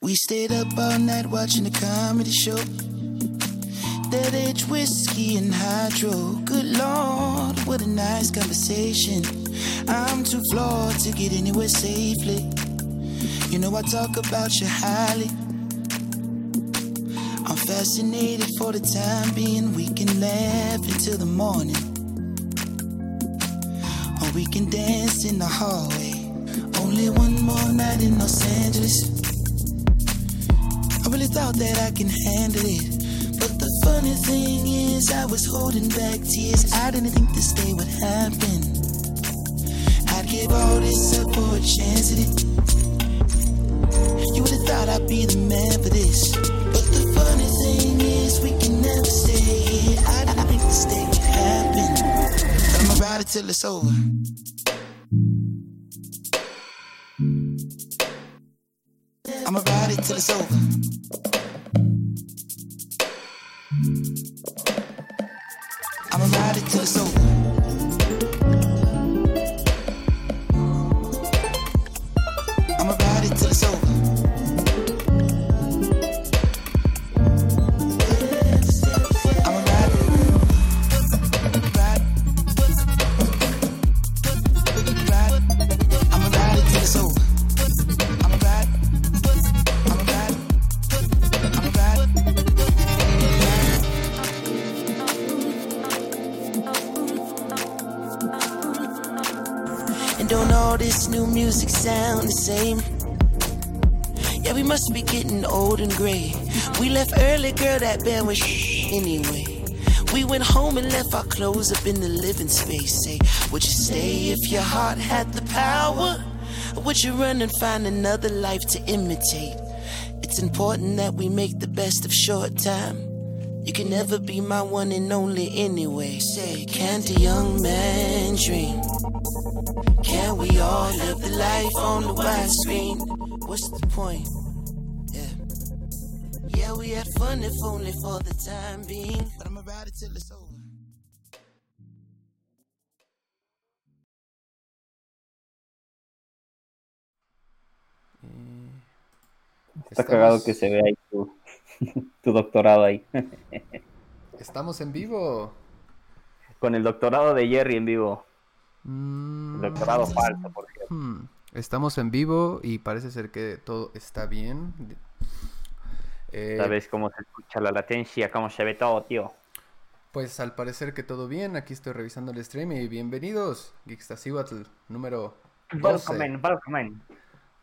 We stayed up all night watching a comedy show. That age whiskey and hydro. Good lord, what a nice conversation. I'm too flawed to get anywhere safely. You know I talk about you highly. I'm fascinated for the time being. We can laugh until the morning. Or we can dance in the hallway. Only one more night in Los Angeles. I really thought that I can handle it. But the funny thing is, I was holding back tears. I didn't think this day would happen. I'd give all this up for a chance at it. You would have thought I'd be the man for this. But the funny thing is, we can never stay here. I didn't think this day would happen. But I'ma ride it till it's over. Till it's over. Early, girl, that band was anyway. We went home and left our clothes up in the living space. Say, would you stay if your heart had the power? Or would you run and find another life to imitate? It's important that we make the best of short time. You can never be my one and only anyway. Say, can't a young man dream? Can we all live the life on the widescreen? What's the point? Yeah. We had fun if only for the time being. But I'ma ride it till it's over. Está Estamos- cagado que se vea ahí tu, tu doctorado ahí. Estamos en vivo. Con el doctorado de Jerry en vivo. Mm, El doctorado falso, por cierto. hmm, Estamos en vivo y parece ser que todo está bien. Eh, ¿Sabes cómo se escucha la latencia? ¿Cómo se ve todo, tío? Pues al parecer que todo bien. Aquí estoy revisando el stream y bienvenidos. Geekstasiwatl número 12. Welcome, welcome.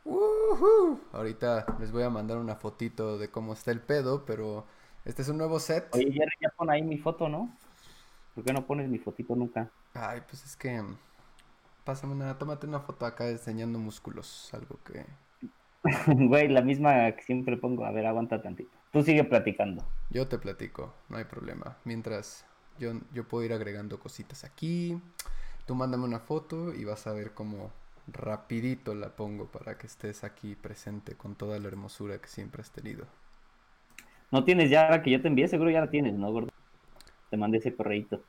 Ujú. Ahorita les voy a mandar una fotito de cómo está el pedo, pero este es un nuevo set. Oye, Jerry, ya pon ahí mi foto, ¿no? ¿Por qué no pones mi fotito nunca? Ay, pues es que pásame una, tómate una foto acá enseñando músculos, algo que Güey, la misma que siempre pongo. A ver, aguanta tantito. Tú sigue platicando. yo te platico, no hay problema. Mientras yo, yo puedo ir agregando cositas aquí. Tú mándame una foto y vas a ver cómo rapidito la pongo para que estés aquí presente con toda la hermosura que siempre has tenido. ¿No tienes ya la que yo te envié? Seguro ya la tienes, ¿no, gordo? Te mandé ese correíto.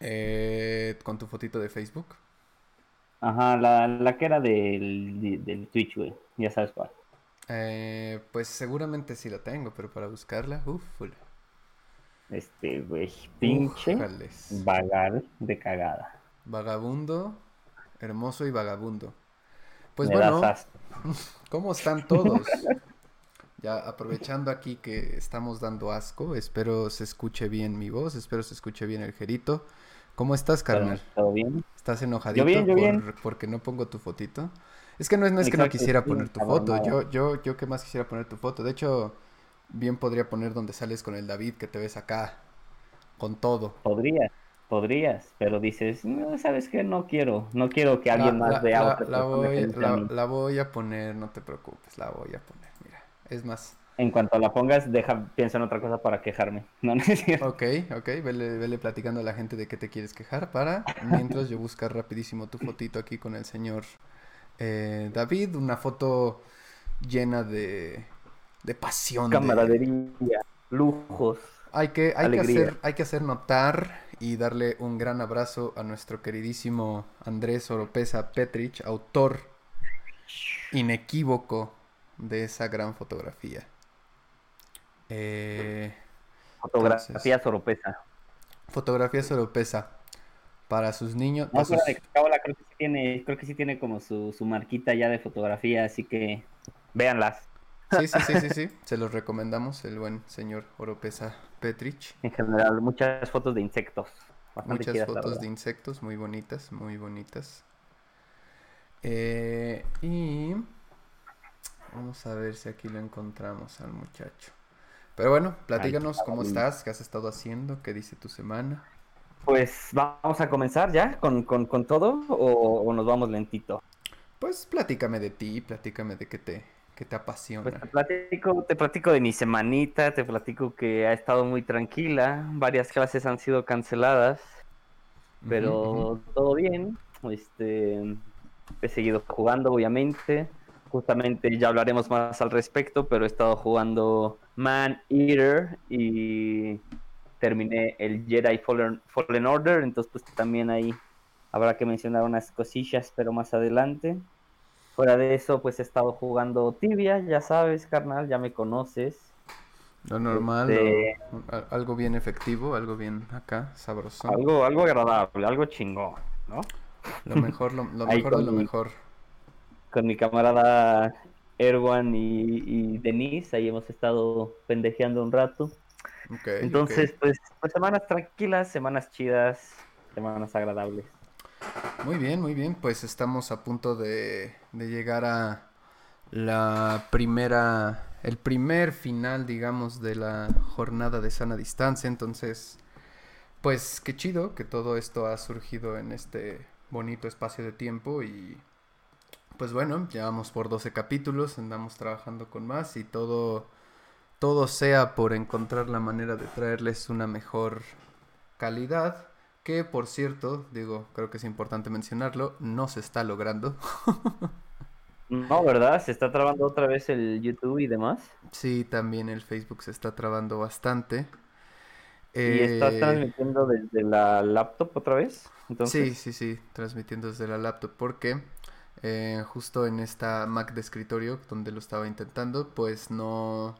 Eh, con tu fotito de Facebook. Ajá, la, la que era del, del Twitch, güey. Ya sabes cuál. Eh, pues seguramente sí la tengo, pero para buscarla, uff, Este, güey, pinche vagar de cagada. Vagabundo, hermoso y vagabundo. Pues Me bueno. ¿cómo están todos? Ya aprovechando aquí que estamos dando asco, espero se escuche bien mi voz, espero se escuche bien el jerito. ¿Cómo estás, carnal? ¿Todo bien? ¿Estás enojadito bien, yo por- bien. porque no pongo tu fotito? Es que no es, no es que no quisiera poner tu foto, yo, yo, yo que más quisiera poner tu foto. De hecho, bien podría poner donde sales con el David, que te ves acá, con todo. Podrías, podrías, pero dices, no, ¿sabes qué? No quiero, no quiero que alguien La- más vea la- otra la voy, que la- voy a poner, no te preocupes, la voy a poner, mira. Es más, En cuanto la pongas, deja, piensa en otra cosa para quejarme. No, no es ok, ok, vele, vele platicando a la gente de qué te quieres quejar para, mientras yo buscar rapidísimo tu fotito aquí con el señor eh, David, una foto llena de, de pasión. de- Camaradería, lujos. Hay que, hay, que hacer, hay que hacer notar y darle un gran abrazo a nuestro queridísimo Andrés Oropesa Petrich, autor inequívoco de esa gran fotografía. Eh, Fotografía soropesa. Fotografía soropesa. Para sus niños. No, sus- de cábala, creo que sí tiene, creo que sí tiene como su, su marquita ya de fotografía, así que véanlas. Sí, sí, sí, sí, sí. Se los recomendamos, el buen señor Oropesa Petrich. En general, muchas fotos de insectos. Bastante Muchas fotos de insectos, muy bonitas, muy bonitas. Eh, y vamos a ver si aquí lo encontramos al muchacho. Pero bueno, platícanos cómo estás, qué has estado haciendo, qué dice tu semana. Pues vamos a comenzar ya con, con, con todo o, o nos vamos lentito. Pues platícame de ti, platícame de qué te, qué te apasiona. Pues te platico, te platico de mi semanita, te platico que ha estado muy tranquila, varias clases han sido canceladas, pero todo bien. Este, he seguido jugando, obviamente. Justamente ya hablaremos más al respecto, pero he estado jugando Man Eater y terminé el Jedi Fallen, Fallen Order, entonces pues también ahí habrá que mencionar unas cosillas, pero más adelante. Fuera de eso, pues he estado jugando Tibia, ya sabes, carnal, ya me conoces. Lo normal, Este- lo- algo bien efectivo, algo bien acá, sabroso. Algo, algo agradable, algo chingón, ¿no? Lo mejor, lo, mejor de lo mi- mejor. Con mi camarada Erwan y, y Denise, ahí hemos estado pendejeando un rato. Entonces, pues, pues semanas tranquilas, semanas chidas, semanas agradables. Muy bien, muy bien. Pues estamos a punto de, de llegar a la primera, el primer final, digamos, de la jornada de sana distancia. Entonces, pues qué chido que todo esto ha surgido en este bonito espacio de tiempo y pues bueno, llevamos por 12 capítulos, andamos trabajando con más y todo, todo sea por encontrar la manera de traerles una mejor calidad. Que por cierto, digo, creo que es importante mencionarlo, no se está logrando. No, ¿verdad? Se está trabando otra vez el YouTube y demás. Sí, también el Facebook se está trabando bastante. Y estás Eh, transmitiendo desde la laptop otra vez. Sí, Entonces, sí, sí, transmitiendo desde la laptop porque eh, justo en esta Mac de escritorio donde lo estaba intentando, pues no,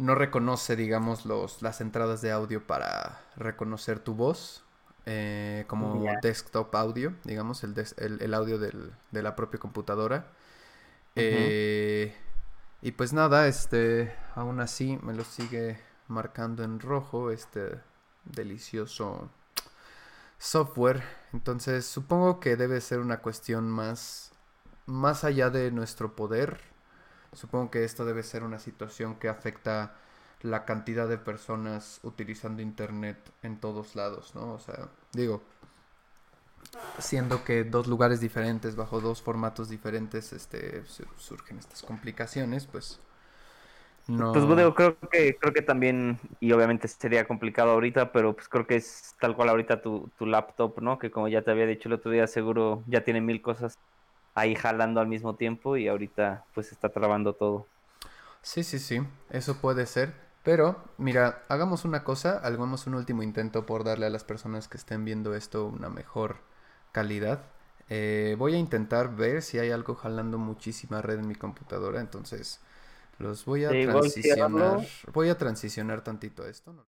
no reconoce, digamos, los, las entradas de audio para reconocer tu voz eh, como desktop audio, digamos, el, des- el, el audio del- de la propia computadora. Eh, y pues nada, este, aún así me lo sigue marcando en rojo este delicioso software. Entonces supongo que debe ser una cuestión más, más allá de nuestro poder. Supongo que esto debe ser una situación que afecta la cantidad de personas utilizando internet en todos lados, ¿no? O sea, digo, siendo que dos lugares diferentes, bajo dos formatos diferentes, este, su- surgen estas complicaciones, pues no... pues digo, creo que, creo que también, y obviamente sería complicado ahorita, pero pues creo que es tal cual ahorita tu, tu laptop, ¿no? Que como ya te había dicho el otro día, seguro ya tiene mil cosas ahí jalando al mismo tiempo y ahorita pues está trabando todo. Sí, sí, sí, eso puede ser. Pero, mira, hagamos una cosa, hagamos un último intento por darle a las personas que estén viendo esto una mejor calidad. Eh, voy a intentar ver si hay algo jalando muchísima red en mi computadora, entonces los voy a Sí, transicionar. Voy a transicionar tantito esto.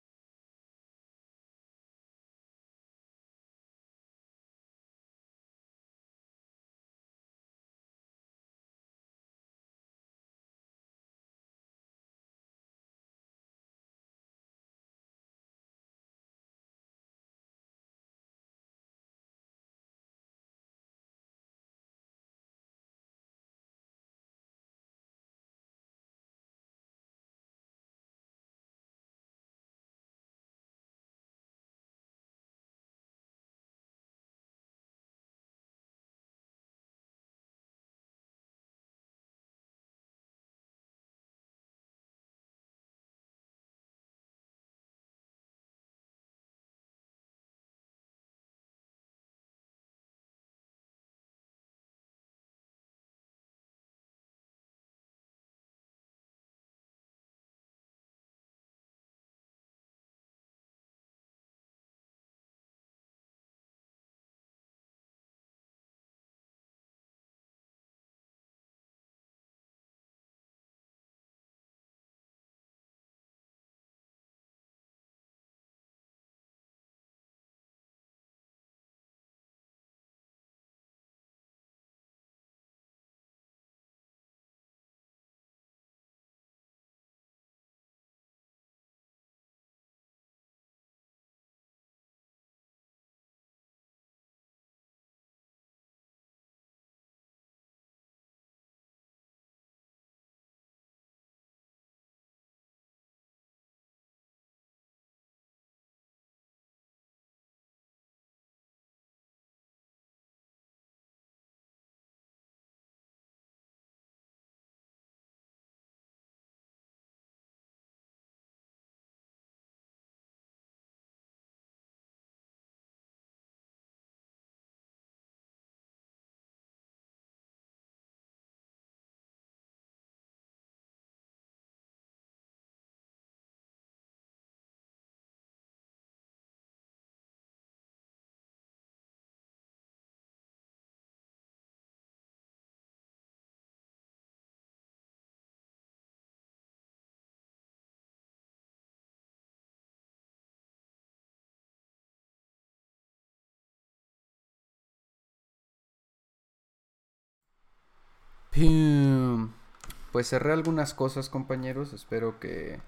Pues cerré algunas cosas, compañeros. Espero que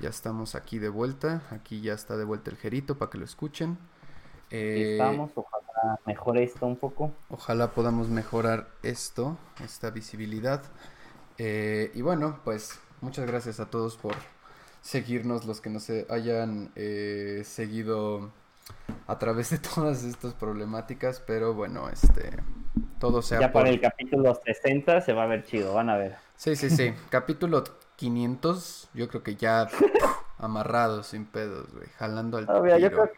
ya estamos aquí de vuelta. Aquí ya está de vuelta el jerito para que lo escuchen. Eh, estamos, ojalá mejore esto un poco. Ojalá podamos mejorar esto, esta visibilidad. Eh, y bueno, pues muchas gracias a todos por seguirnos, los que nos hayan eh, seguido a través de todas estas problemáticas, pero bueno, este, todo sea Ya para el capítulo 60 se va a ver chido, van a ver. Sí, sí, sí, capítulo 500, yo creo que ya amarrado, sin pedos, güey, jalando al tiro.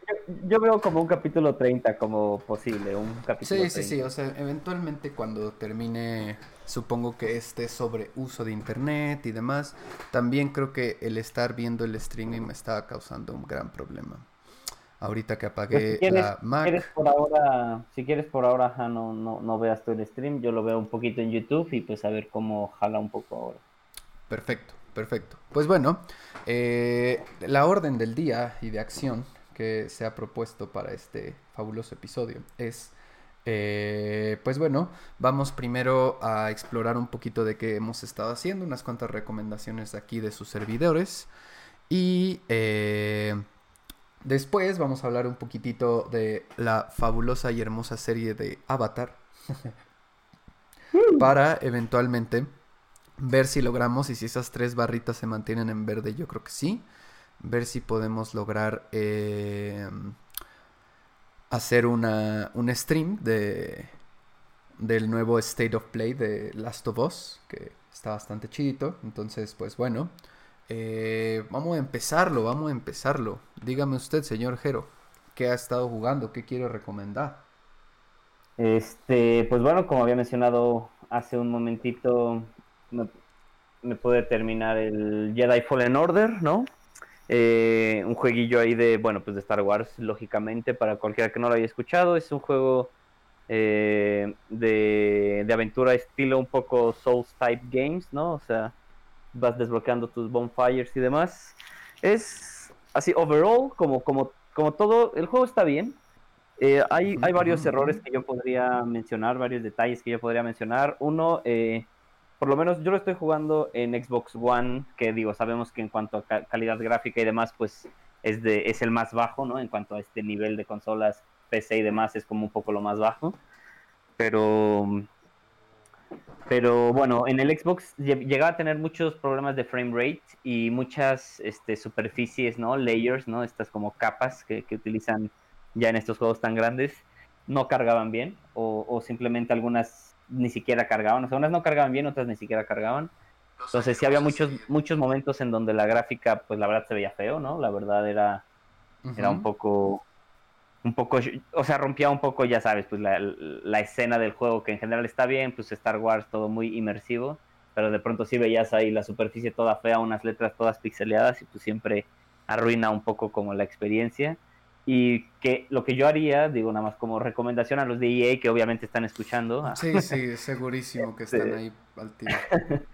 Yo, veo como un capítulo 30 como posible, un capítulo Sí, sí, sí, o sea, eventualmente cuando termine, supongo que este sobre uso de internet y demás, también creo que el estar viendo el streaming me estaba causando un gran problema. Ahorita que apagué pues la Mac. Quieres por ahora, si quieres por ahora, no, no, no veas todo el stream, yo lo veo un poquito en YouTube y pues a ver cómo jala un poco ahora. Perfecto, perfecto. Pues bueno, eh, la orden del día y de acción que se ha propuesto para este fabuloso episodio es, eh, pues bueno, vamos primero a explorar un poquito de qué hemos estado haciendo, unas cuantas recomendaciones aquí de sus servidores y... Eh, Después vamos a hablar un poquitito de la fabulosa y hermosa serie de Avatar. para eventualmente ver si logramos y si esas tres barritas se mantienen en verde, yo creo que sí. Ver si podemos lograr eh, hacer una, un stream de, del nuevo State of Play de Last of Us, que está bastante chidito. Entonces, pues bueno, eh, vamos a empezarlo, vamos a empezarlo. Dígame usted, señor Jero, ¿qué ha estado jugando? ¿Qué quiere recomendar? Este, pues bueno, como había mencionado hace un momentito, me, puede terminar el Jedi Fallen Order, ¿no? Eh, un jueguillo ahí de, bueno, pues de Star Wars, lógicamente, para cualquiera que no lo haya escuchado. Es un juego eh, de, de aventura estilo un poco Souls Type Games, ¿no? O sea, vas desbloqueando tus bonfires y demás. Es así, overall, como, como, como todo, el juego está bien. Eh, hay, hay varios errores que yo podría mencionar, varios detalles que yo podría mencionar. Uno, eh, por lo menos yo lo estoy jugando en Xbox One, que digo, sabemos que en cuanto a calidad gráfica y demás, pues es, de, es el más bajo, ¿no? En cuanto a este nivel de consolas, PC y demás, es como un poco lo más bajo. Pero pero bueno, en el Xbox llegaba a tener muchos problemas de frame rate y muchas este, superficies, ¿no? Layers, ¿no? Estas como capas que, utilizan ya en estos juegos tan grandes, no cargaban bien o, simplemente algunas ni siquiera cargaban. O sea, unas no cargaban bien, otras ni siquiera cargaban. Entonces sí había muchos, muchos momentos en donde la gráfica, pues la verdad se veía feo, ¿no? La verdad era, era un poco un poco, o sea, rompía un poco, ya sabes, pues la, la, escena del juego que en general está bien, pues Star Wars todo muy inmersivo, pero de pronto sí veías ahí la superficie toda fea, unas letras todas pixeleadas y pues siempre arruina un poco como la experiencia. Y que lo que yo haría, digo nada más como recomendación a los de EA que obviamente están escuchando. Sí, sí, segurísimo que están ahí al tiro.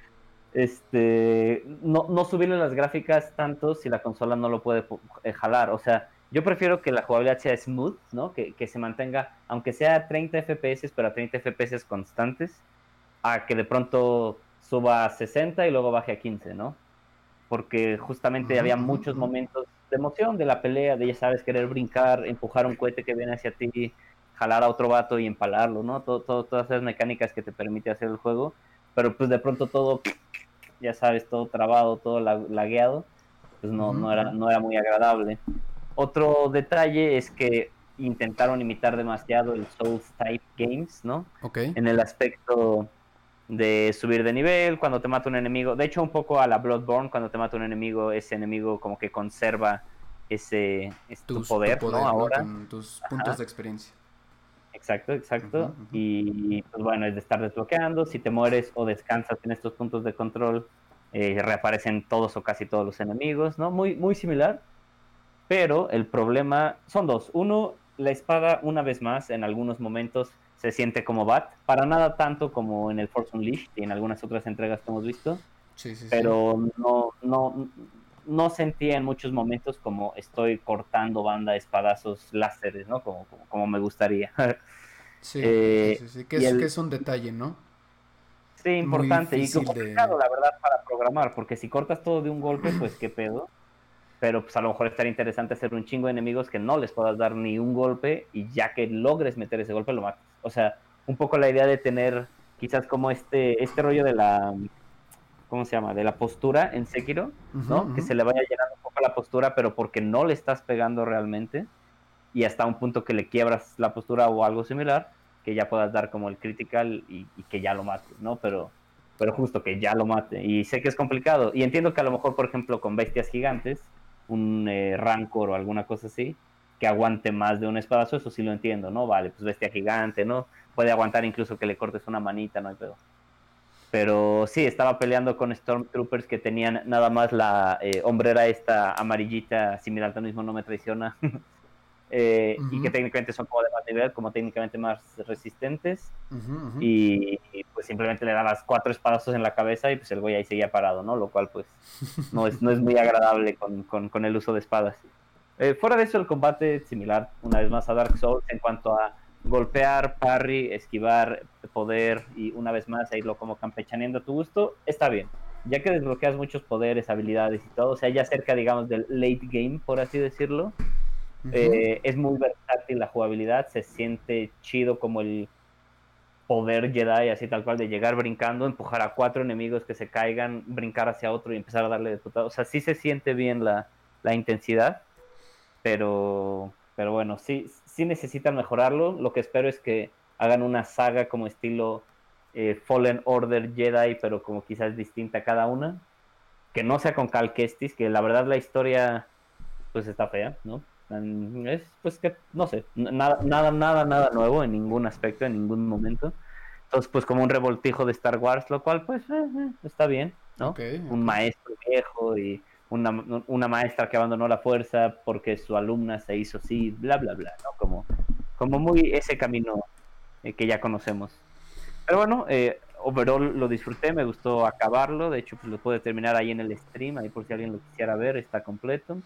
Este, no, no subirle las gráficas tanto si la consola no lo puede eh, jalar, o sea, yo prefiero que la jugabilidad sea smooth, ¿no? Que, se mantenga, aunque sea 30 FPS, pero a 30 FPS constantes, a que de pronto suba a 60 y luego baje a 15, ¿no? Porque justamente había muchos momentos de emoción de la pelea, de ya sabes, querer brincar, empujar un cohete que viene hacia ti, jalar a otro vato y empalarlo, ¿no? Todo, todas esas mecánicas que te permite hacer el juego, pero pues de pronto todo, ya sabes, todo trabado, todo lagueado, pues no, no, era, no era muy agradable. Otro detalle es que intentaron imitar demasiado el Souls Type Games, ¿no? Ok. En el aspecto de subir de nivel, cuando te mata un enemigo. De hecho, un poco a la Bloodborne, cuando te mata un enemigo, ese enemigo como que conserva ese, tu poder, ¿no? Ahora. tus puntos de experiencia. Exacto, exacto. Y pues bueno, es de estar desbloqueando. Si te mueres o descansas en estos puntos de control, eh, reaparecen todos o casi todos los enemigos, ¿no? Muy, muy similar. Pero el problema son dos. Uno, la espada, una vez más, en algunos momentos se siente como Bat. Para nada tanto como en el Force Unleashed y en algunas otras entregas que hemos visto. Sí, sí, pero no, no, no sentía en muchos momentos como estoy cortando banda de espadazos láseres, ¿no? Como, como, me gustaría. sí, eh, sí, sí, que es, que es un detalle, ¿no? Sí, importante. Y complicado, la verdad, para programar, porque si cortas todo de un golpe, pues qué pedo. Pero pues a lo mejor estaría interesante hacer un chingo de enemigos que no les puedas dar ni un golpe y ya que logres meter ese golpe lo matas. O sea, un poco la idea de tener quizás como este, este rollo de la, ¿cómo se llama? De la postura en Sekiro, ¿no? Que se le vaya llenando un poco la postura, pero porque no le estás pegando realmente y hasta un punto que le quiebras la postura o algo similar, que ya puedas dar como el critical y, que ya lo mates, ¿no? Pero, pero justo que ya lo mate. Y sé que es complicado. Y entiendo que a lo mejor, por ejemplo, con bestias gigantes, un eh, rancor o alguna cosa así, que aguante más de un espadazo, eso sí lo entiendo, ¿no? Vale, pues bestia gigante, ¿no? Puede aguantar incluso que le cortes una manita, no hay pedo. Pero sí, estaba peleando con Stormtroopers que tenían nada más la eh, hombrera esta amarillita, si mi mismo no me traiciona, eh, y que técnicamente son como de más nivel, como técnicamente más resistentes. Y, pues simplemente le dabas cuatro espadazos en la cabeza y pues el güey ahí seguía parado, ¿no? Lo cual pues no es, no es muy agradable con, con, con el uso de espadas. Eh, fuera de eso, el combate es similar, una vez más, a Dark Souls en cuanto a golpear, parry, esquivar, poder y una vez más a irlo como campechaneando a tu gusto, está bien. Ya que desbloqueas muchos poderes, habilidades y todo, o sea, ya cerca, digamos, del late game, por así decirlo, eh, es muy versátil la jugabilidad, se siente chido como el poder Jedi, así tal cual, de llegar brincando, empujar a cuatro enemigos que se caigan, brincar hacia otro y empezar a darle de O sea, sí se siente bien la, la intensidad, pero pero bueno, sí, sí necesitan mejorarlo. Lo que espero es que hagan una saga como estilo eh, Fallen Order Jedi, pero como quizás distinta cada una. Que no sea con Cal Kestis, que la verdad la historia pues está fea, ¿no? Es pues que, no sé, nada, nada, nada, nada nuevo en ningún aspecto, en ningún momento. Entonces, pues como un revoltijo de Star Wars, lo cual pues eh, eh, está bien, ¿no? Un maestro viejo y una, una, maestra que abandonó la fuerza porque su alumna se hizo así, bla, bla, bla, ¿no? Como, como muy ese camino eh, que ya conocemos. Pero bueno, overall lo disfruté, me gustó acabarlo, de hecho pues lo pude terminar ahí en el stream, ahí por si alguien lo quisiera ver, está completo.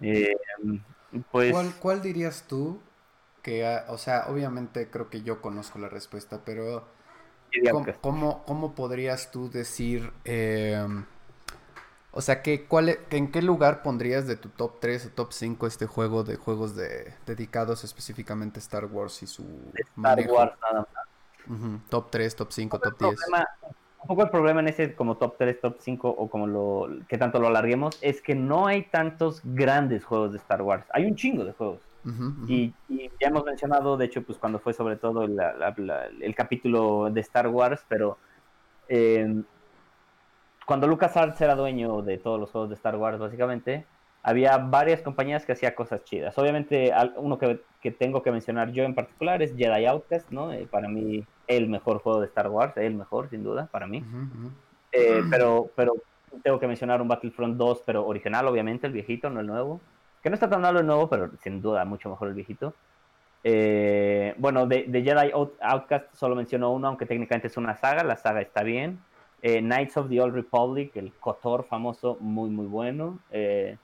Eh, pues... ¿Cuál, ¿Cuál, dirías tú que, o sea, obviamente creo que yo conozco la respuesta, pero ¿cómo, cómo, cómo podrías tú decir... Eh, o sea, ¿qué, cuál, e, ¿en qué lugar pondrías de tu top 3 o top 5 este juego de juegos de, dedicados específicamente a Star Wars y su Star Wars nada más. Top 3, top 5, top 10. Un poco el problema en ese como top 3, top 5 o como lo que tanto lo alarguemos es que no hay tantos grandes juegos de Star Wars. Hay un chingo de juegos. Y, ya hemos mencionado, de hecho, pues cuando fue sobre todo el capítulo de Star Wars, pero eh, cuando LucasArts era dueño de todos los juegos de Star Wars, básicamente, había varias compañías que hacían cosas chidas. Obviamente, uno que, tengo que mencionar yo en particular es Jedi Outcast, ¿no? Eh, para mí, el mejor juego de Star Wars, el mejor, sin duda, para mí. Eh, pero, pero tengo que mencionar un Battlefront 2, pero original, obviamente, el viejito, no el nuevo. Que no está tan malo el nuevo, pero sin duda, mucho mejor el viejito. Eh, bueno, de, de Jedi Outcast solo menciono uno, aunque técnicamente es una saga, la saga está bien. Eh, Knights of the Old Republic, el KOTOR famoso, muy, muy bueno. Eh,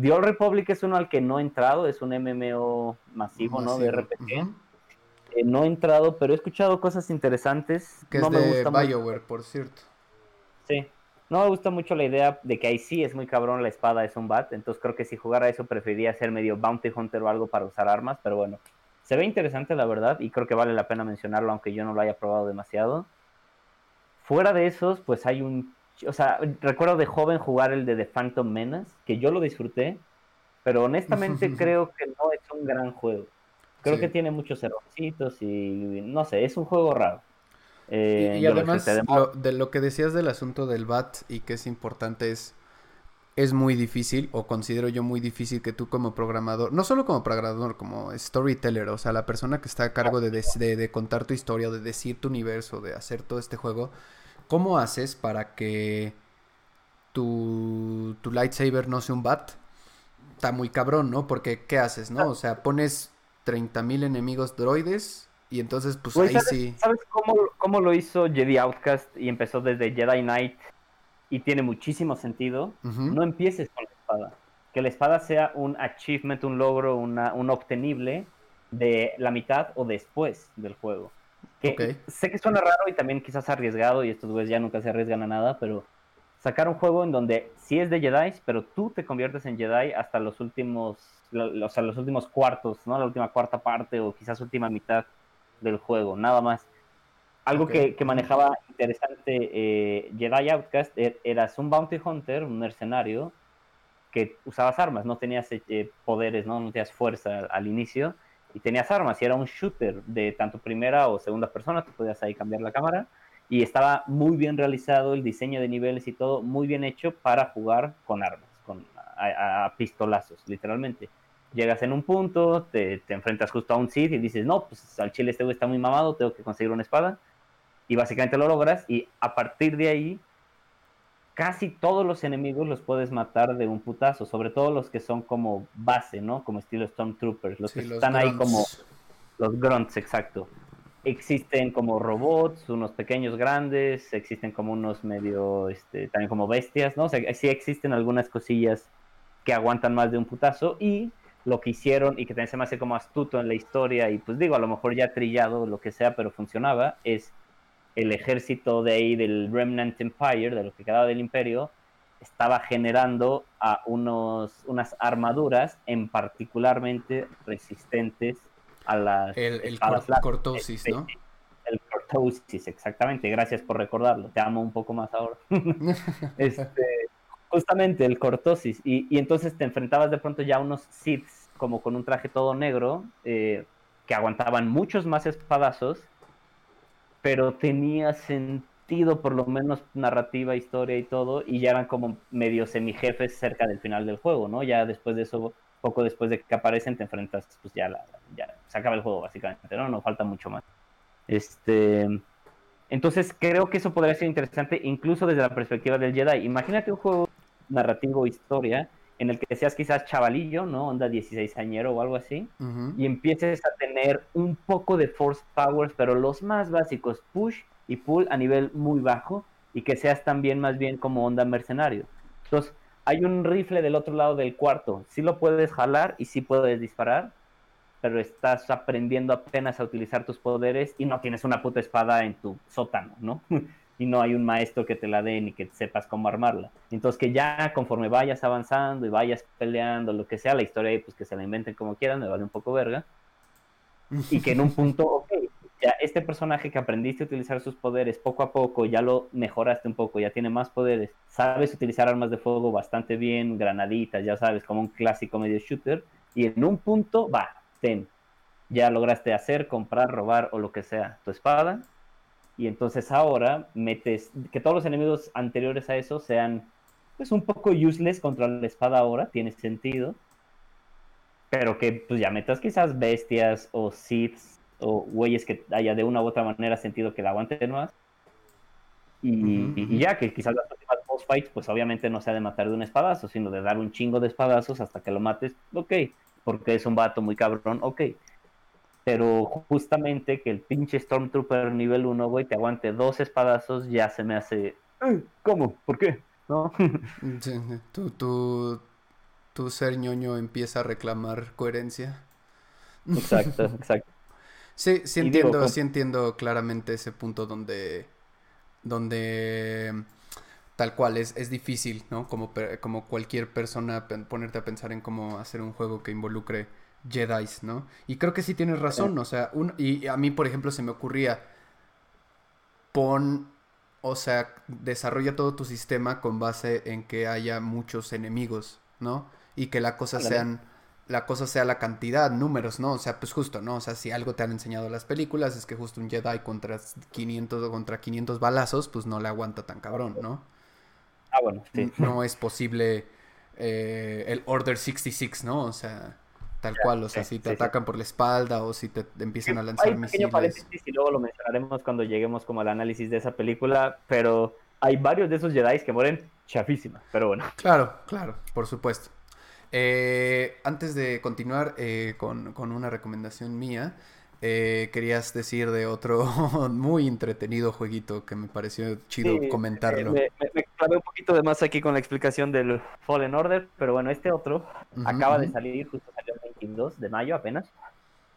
the Old Republic es uno al que no he entrado, es un MMO masivo, ¿no? De RPG. Eh, no he entrado, pero he escuchado cosas interesantes. Que no es de BioWare, por cierto. Sí. No me gusta mucho la idea de que ahí sí es muy cabrón la espada, es un bat. Entonces creo que si jugara eso preferiría ser medio Bounty Hunter o algo para usar armas. Pero bueno, se ve interesante la verdad y creo que vale la pena mencionarlo aunque yo no lo haya probado demasiado. Fuera de esos, pues hay un... O sea, recuerdo de joven jugar el de The Phantom Menace, que yo lo disfruté, pero honestamente creo que no es un gran juego. Creo que tiene muchos errorcitos y no sé, es un juego raro. Eh, y, además, de lo que decías del asunto del BAT y que es importante es, es muy difícil, o considero yo muy difícil que tú como programador, no solo como programador, como storyteller, o sea, la persona que está a cargo de, de, de contar tu historia, de decir tu universo, de hacer todo este juego, ¿Cómo haces para que tu, tu lightsaber no sea un bat? Está muy cabrón, ¿no? Porque, ¿qué haces, no? O sea, pones 30.000 enemigos droides y entonces, pues ahí sí. ¿Sabes cómo, lo hizo Jedi Outcast y empezó desde Jedi Knight y tiene muchísimo sentido? No empieces con la espada. Que la espada sea un achievement, un logro, una, un obtenible de la mitad o después del juego. Que Sé que suena raro y también quizás arriesgado, y estos güeyes ya nunca se arriesgan a nada, pero sacar un juego en donde sí es de Jedi, pero tú te conviertes en Jedi hasta los últimos, o sea, los últimos cuartos, ¿no? La última cuarta parte o quizás última mitad del juego, nada más. Algo que, manejaba interesante eh, Jedi Outcast er, eras un bounty hunter, un mercenario, que usabas armas, no tenías eh, poderes, ¿no? no tenías fuerza al inicio y tenías armas y era un shooter de tanto primera o segunda persona, tú podías ahí cambiar la cámara y estaba muy bien realizado el diseño de niveles y todo, muy bien hecho para jugar con armas, con, a, pistolazos, literalmente. Llegas en un punto, te, te, enfrentas justo a un Sith y dices, no, pues al chile este güey está muy mamado, tengo que conseguir una espada. Y básicamente lo logras y a partir de ahí casi todos los enemigos los puedes matar de un putazo, sobre todo los que son como base, ¿no? Como estilo Stormtroopers, los que están ahí como los grunts, exacto. Existen como robots, unos pequeños, grandes, existen como unos medio, este, también como bestias, ¿no? O sea, sí existen algunas cosillas que aguantan más de un putazo y lo que hicieron y que también se me hace como astuto en la historia y pues digo, a lo mejor ya trillado, lo que sea, pero funcionaba, es el ejército de ahí del Remnant Empire, de lo que quedaba del imperio, estaba generando a unos, unas armaduras en particularmente resistentes a las el, el cortosis, ¿no? El cortosis, exactamente. Gracias por recordarlo. Te amo un poco más ahora. este, justamente el cortosis. Y, y, entonces te enfrentabas de pronto ya a unos Siths como con un traje todo negro eh, que aguantaban muchos más espadazos pero tenía sentido, por lo menos narrativa, historia y todo, y ya eran como medio semijefes cerca del final del juego, ¿no? Ya después de eso, poco después de que aparecen, te enfrentas, pues ya, ya se acaba el juego, básicamente, ¿no? No falta mucho más. Este. Entonces creo que eso podría ser interesante incluso desde la perspectiva del Jedi. Imagínate un juego narrativo historia en el que seas quizás chavalillo, ¿no? Onda 16 añero o algo así, y empieces a tener un poco de force powers, pero los más básicos, push y pull a nivel muy bajo, y que seas también más bien como onda mercenario. Entonces, hay un rifle del otro lado del cuarto, sí lo puedes jalar y sí puedes disparar, pero estás aprendiendo apenas a utilizar tus poderes y no tienes una puta espada en tu sótano, ¿no? y no hay un maestro que te la dé ni que sepas cómo armarla. Entonces que ya conforme vayas avanzando y vayas peleando, lo que sea, la historia, pues que se la inventen como quieran, me vale un poco verga. Y que en un punto, ok, este personaje que aprendiste a utilizar sus poderes poco a poco, ya lo mejoraste un poco, ya tiene más poderes, sabes utilizar armas de fuego bastante bien, granaditas, ya sabes, como un clásico medio shooter, y en un punto, va, ten, ya lograste hacer, comprar, robar o lo que sea tu espada, y entonces ahora metes que todos los enemigos anteriores a eso sean pues un poco useless contra la espada ahora, tiene sentido. Pero que pues ya metas quizás bestias o Siths o güeyes que haya de una u otra manera sentido que la aguanten más. Y, y, ya que quizás las últimas boss fights, pues obviamente no sea de matar de un espadazo, sino de dar un chingo de espadazos hasta que lo mates, ok, porque es un vato muy cabrón, ok pero justamente que el pinche Stormtrooper nivel 1, güey, te aguante dos espadazos, ya se me hace. ¿Cómo? ¿Por qué? ¿No? Sí, tu, tu, ser ñoño empieza a reclamar coherencia. Exacto, exacto. Sí, sí entiendo, sí entiendo claramente ese punto donde. donde tal cual es, es difícil, ¿no? Como, como cualquier persona ponerte a pensar en cómo hacer un juego que involucre Jedi, ¿no? Y creo que sí tienes razón, o sea, un, y a mí, por ejemplo, se me ocurría, pon, o sea, desarrolla todo tu sistema con base en que haya muchos enemigos, ¿no? Y que la cosa sean, la cosa sea la cantidad, números, ¿no? O sea, pues justo, ¿no? O sea, si algo te han enseñado las películas es que justo un Jedi contra 500 o contra 500 balazos, pues no le aguanta tan cabrón, ¿no? Ah, bueno, sí. No es posible eh, el Order 66, ¿no? O sea, Tal cual, o sea, si te atacan por la espalda o si te empiezan a lanzar hay pequeño paréntesis y luego lo mencionaremos cuando lleguemos como al análisis de esa película, pero hay varios de esos Jedi que mueren chafísimas, pero bueno. Claro, claro, por supuesto. Eh, antes de continuar eh, con, con, una recomendación mía, eh, querías decir de otro muy entretenido jueguito que me pareció chido comentarlo. Me, me, un poquito de más aquí con la explicación del Fallen Order, pero bueno, este otro acaba de salir, justo salió el 22 de mayo apenas.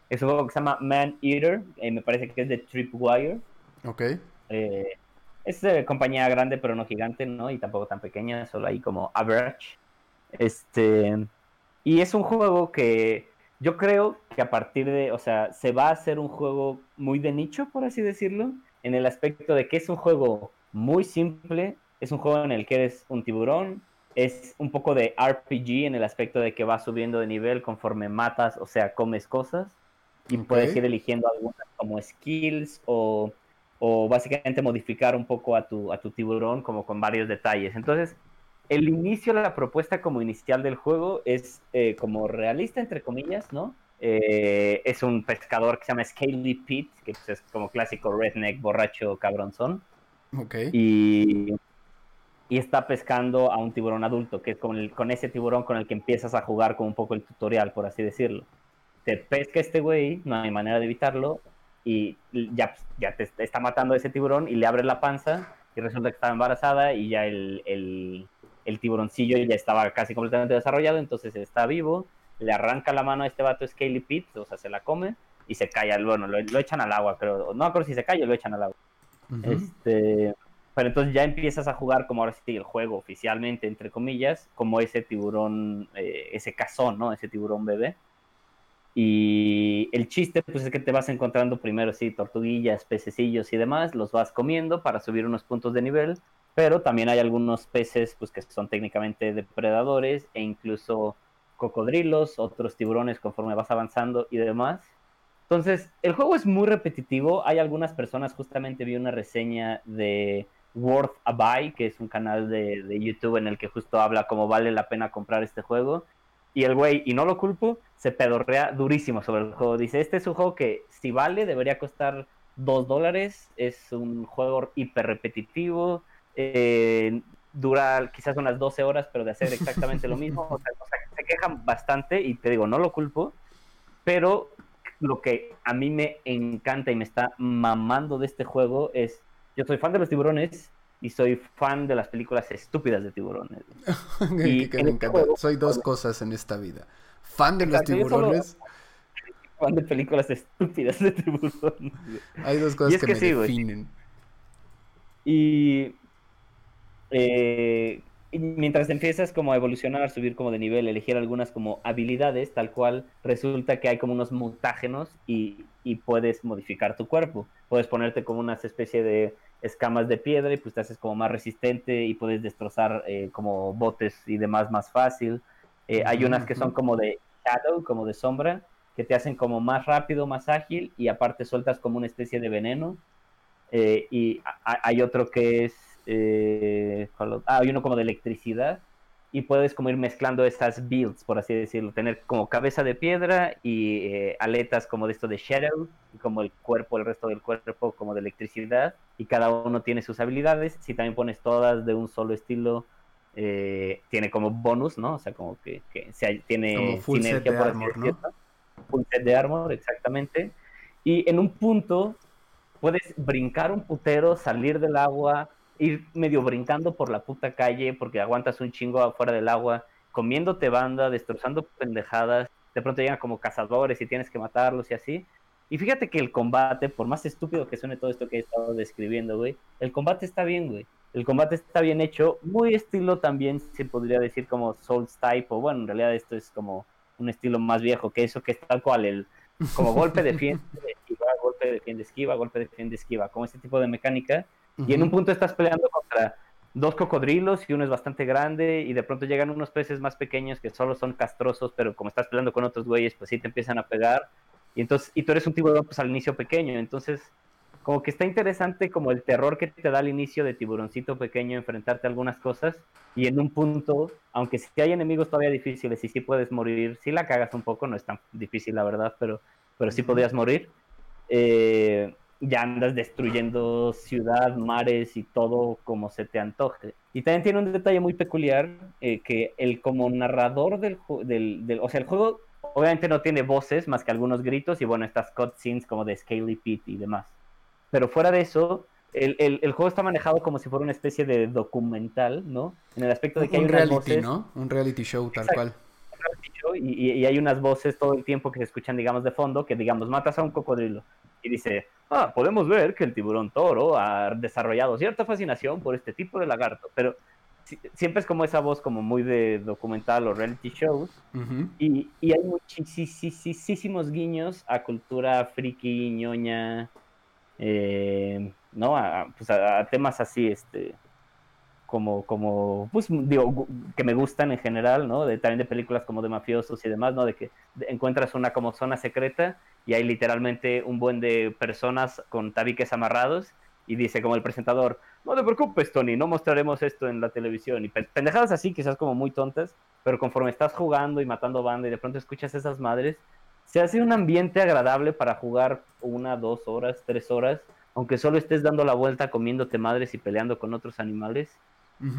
Es un juego que se llama Man Eater, eh, me parece que es de Tripwire. Ok. Eh, es de compañía grande, pero no gigante, ¿no? Y tampoco tan pequeña, solo ahí como average. Este. Y es un juego que yo creo que a partir de, o sea, se va a hacer un juego muy de nicho, por así decirlo, en el aspecto de que es un juego muy simple, es un juego en el que eres un tiburón, es un poco de RPG en el aspecto de que vas subiendo de nivel conforme matas, o sea, comes cosas y puedes ir eligiendo algunas como skills o, o básicamente modificar un poco a tu, a tu tiburón como con varios detalles. Entonces, el inicio, la propuesta como inicial del juego es eh, como realista, entre comillas, ¿no? Eh, es un pescador que se llama Scaly Pete, que pues, es como clásico redneck, borracho, cabronzón Ok. y, y está pescando a un tiburón adulto, que es con, el- con ese tiburón con el que empiezas a jugar con un poco el tutorial, por así decirlo. Te pesca este güey, no hay manera de evitarlo, y ya, ya te te está matando a ese tiburón y le abre la panza y resulta que estaba embarazada y ya el, el, el tiburoncillo ya estaba casi completamente desarrollado, entonces está vivo, le arranca la mano a este vato Scaly Pete, o sea, se la come y se cae al, bueno, lo, lo echan al agua, pero no acuerdo si se cae o lo echan al agua. Ujú. Este, pero entonces ya empiezas a jugar como ahora sí el juego oficialmente, entre comillas, como ese tiburón, eh, ese cazón, ¿no? Ese tiburón bebé. Y el chiste, pues es que te vas encontrando primero, sí, tortuguillas, pececillos y demás, los vas comiendo para subir unos puntos de nivel, pero también hay algunos peces, pues que son técnicamente depredadores e incluso cocodrilos, otros tiburones conforme vas avanzando y demás. Entonces, el juego es muy repetitivo. Hay algunas personas, justamente vi una reseña de Worth a Buy, que es un canal de, de YouTube en el que justo habla cómo vale la pena comprar este juego. Y el güey, y no lo culpo, se pedorrea durísimo sobre el juego. Dice, este es un juego que si vale debería costar 2 dólares. Es un juego hiper repetitivo. Eh, dura quizás unas 12 horas, pero de hacer exactamente lo mismo. O sea, o sea, se quejan bastante y te digo, no lo culpo. Pero lo que a mí me encanta y me está mamando de este juego es, yo soy fan de los tiburones y soy fan de las películas estúpidas de tiburones. Que- que me este encanta. juego- Soy dos cosas en esta vida. Fan de los yo solo- tiburones. Fan de películas estúpidas de tiburones. Hay dos cosas es que, que me sí, definen. Y, eh, mientras empiezas como a evolucionar, subir como de nivel, elegir algunas como habilidades, tal cual, resulta que hay como unos mutágenos y, y puedes modificar tu cuerpo. Puedes ponerte como una especie de escamas de piedra y pues te haces como más resistente y puedes destrozar eh, como botes y demás más fácil. Eh, hay unas que son como de shadow, como de sombra, que te hacen como más rápido, más ágil y aparte sueltas como una especie de veneno. Eh, y hay otro que es. Eh, ah, hay uno como de electricidad. Y puedes como ir mezclando estas builds, por así decirlo. Tener como cabeza de piedra y eh, aletas como de esto de Shadow. Y como el cuerpo, el resto del cuerpo como de electricidad. Y cada uno tiene sus habilidades. Si también pones todas de un solo estilo, eh, tiene como bonus, ¿no? O sea, como que, que se- tiene full set de por así armor, ¿no? decirlo. Full set de armor, exactamente. Y en un punto puedes brincar un putero, salir del agua, ir medio brincando por la puta calle porque aguantas un chingo afuera del agua, comiéndote banda, destrozando pendejadas, de pronto llegan como cazadores y tienes que matarlos y así. Y fíjate que el combate, por más estúpido que suene todo esto que he estado describiendo, güey, el combate está bien, güey. El combate está bien hecho, muy estilo también se podría decir como Souls type, o bueno, en realidad esto es como un estilo más viejo que eso, que es tal cual el como golpe defiende, esquiva, golpe defiende, esquiva, golpe defiende, esquiva, como ese tipo de mecánica. Y en un punto estás peleando contra dos cocodrilos y uno es bastante grande y de pronto llegan unos peces más pequeños que solo son castrosos, pero como estás peleando con otros güeyes, pues sí te empiezan a pegar. Y entonces y tú eres un tiburón pues al inicio pequeño, entonces como que está interesante como el terror que te da al inicio de tiburoncito pequeño enfrentarte a algunas cosas y en un punto, aunque si hay enemigos todavía difíciles y sí puedes morir, si la cagas un poco, no es tan difícil la verdad, pero, pero sí Ujú. podrías morir. eh, ya andas destruyendo ciudad, mares y todo como se te antoje. Y también tiene un detalle muy peculiar, eh, que el como narrador del, del, del- O sea, el juego obviamente no tiene voces más que algunos gritos y bueno, estas cutscenes como de Scaly Pete y demás. Pero fuera de eso, el, el- el juego está manejado como si fuera una especie de documental, ¿no? En el aspecto de que hay un reality, voces ¿no? Un reality show tal Exacto. cual. reality show y, y, hay unas voces todo el tiempo que se escuchan, digamos, de fondo, que digamos, matas a un cocodrilo y dice, ah, podemos ver que el tiburón toro ha desarrollado cierta fascinación por este tipo de lagarto, pero siempre es como esa voz como muy de documental o reality shows y, y, hay muchísimos guiños a cultura friki, ñoña, eh, ¿no? A, pues a, temas así, este, como, como, pues digo, que me gustan en general, ¿no? También de películas como de mafiosos y demás, ¿no? De que encuentras una como zona secreta y hay literalmente un buen de personas con tabiques amarrados y dice como el presentador, no te preocupes Tony, no mostraremos esto en la televisión y pendejadas así, quizás como muy tontas, pero conforme estás jugando y matando banda y de pronto escuchas esas madres, se hace un ambiente agradable para jugar una, dos horas, tres horas, aunque solo estés dando la vuelta comiéndote madres y peleando con otros animales.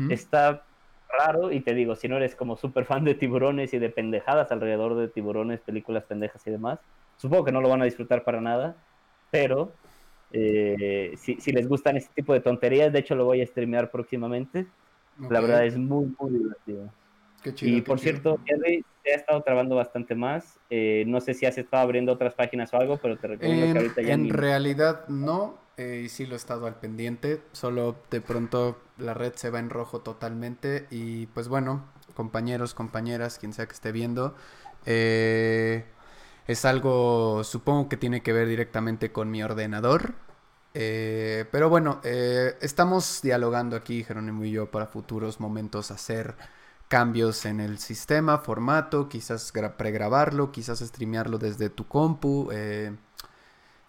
Está raro y te digo, si no eres como súper fan de tiburones y de pendejadas alrededor de tiburones, películas pendejas y demás, supongo que no lo van a disfrutar para nada, pero eh, si, les gustan este tipo de tonterías, de hecho lo voy a streamear próximamente. La verdad es muy, muy divertido. y por cierto, Henry, te ha estado trabando bastante más. Eh, no sé si has estado abriendo otras páginas o algo, pero te recomiendo en, que ahorita ya. En realidad no, eh, y sí lo he estado al pendiente. Solo de pronto la red se va en rojo totalmente. Y pues bueno, compañeros, compañeras, quien sea que esté viendo. Eh es algo, supongo que tiene que ver directamente con mi ordenador. Eh, pero bueno, eh, estamos dialogando aquí, Jerónimo y yo, para futuros momentos hacer cambios en el sistema, formato, quizás pregrabarlo, quizás streamearlo desde tu compu.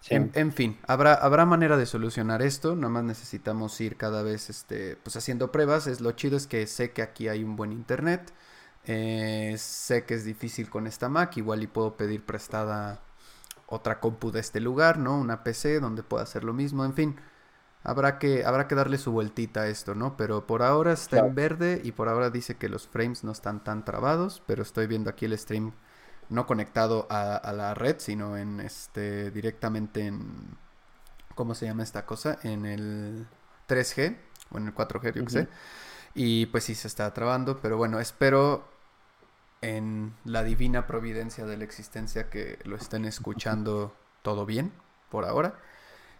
En, fin, habrá, habrá manera de solucionar esto, nada más necesitamos ir cada vez este, pues haciendo pruebas. Es, lo chido es que sé que aquí hay un buen internet. Eh, sé que es difícil con esta Mac, igual y puedo pedir prestada otra compu de este lugar, ¿no? Una PC donde pueda hacer lo mismo, en fin. Habrá que, habrá que darle su vueltita a esto, ¿no? Pero por ahora está en verde y por ahora dice que los frames no están tan trabados, pero estoy viendo aquí el stream no conectado a, la red, sino en este directamente en ¿cómo se llama esta cosa? En el 3G o en el 4G, yo que sé. Y pues sí se está trabando, pero bueno, espero en la divina providencia de la existencia que lo estén escuchando todo bien por ahora.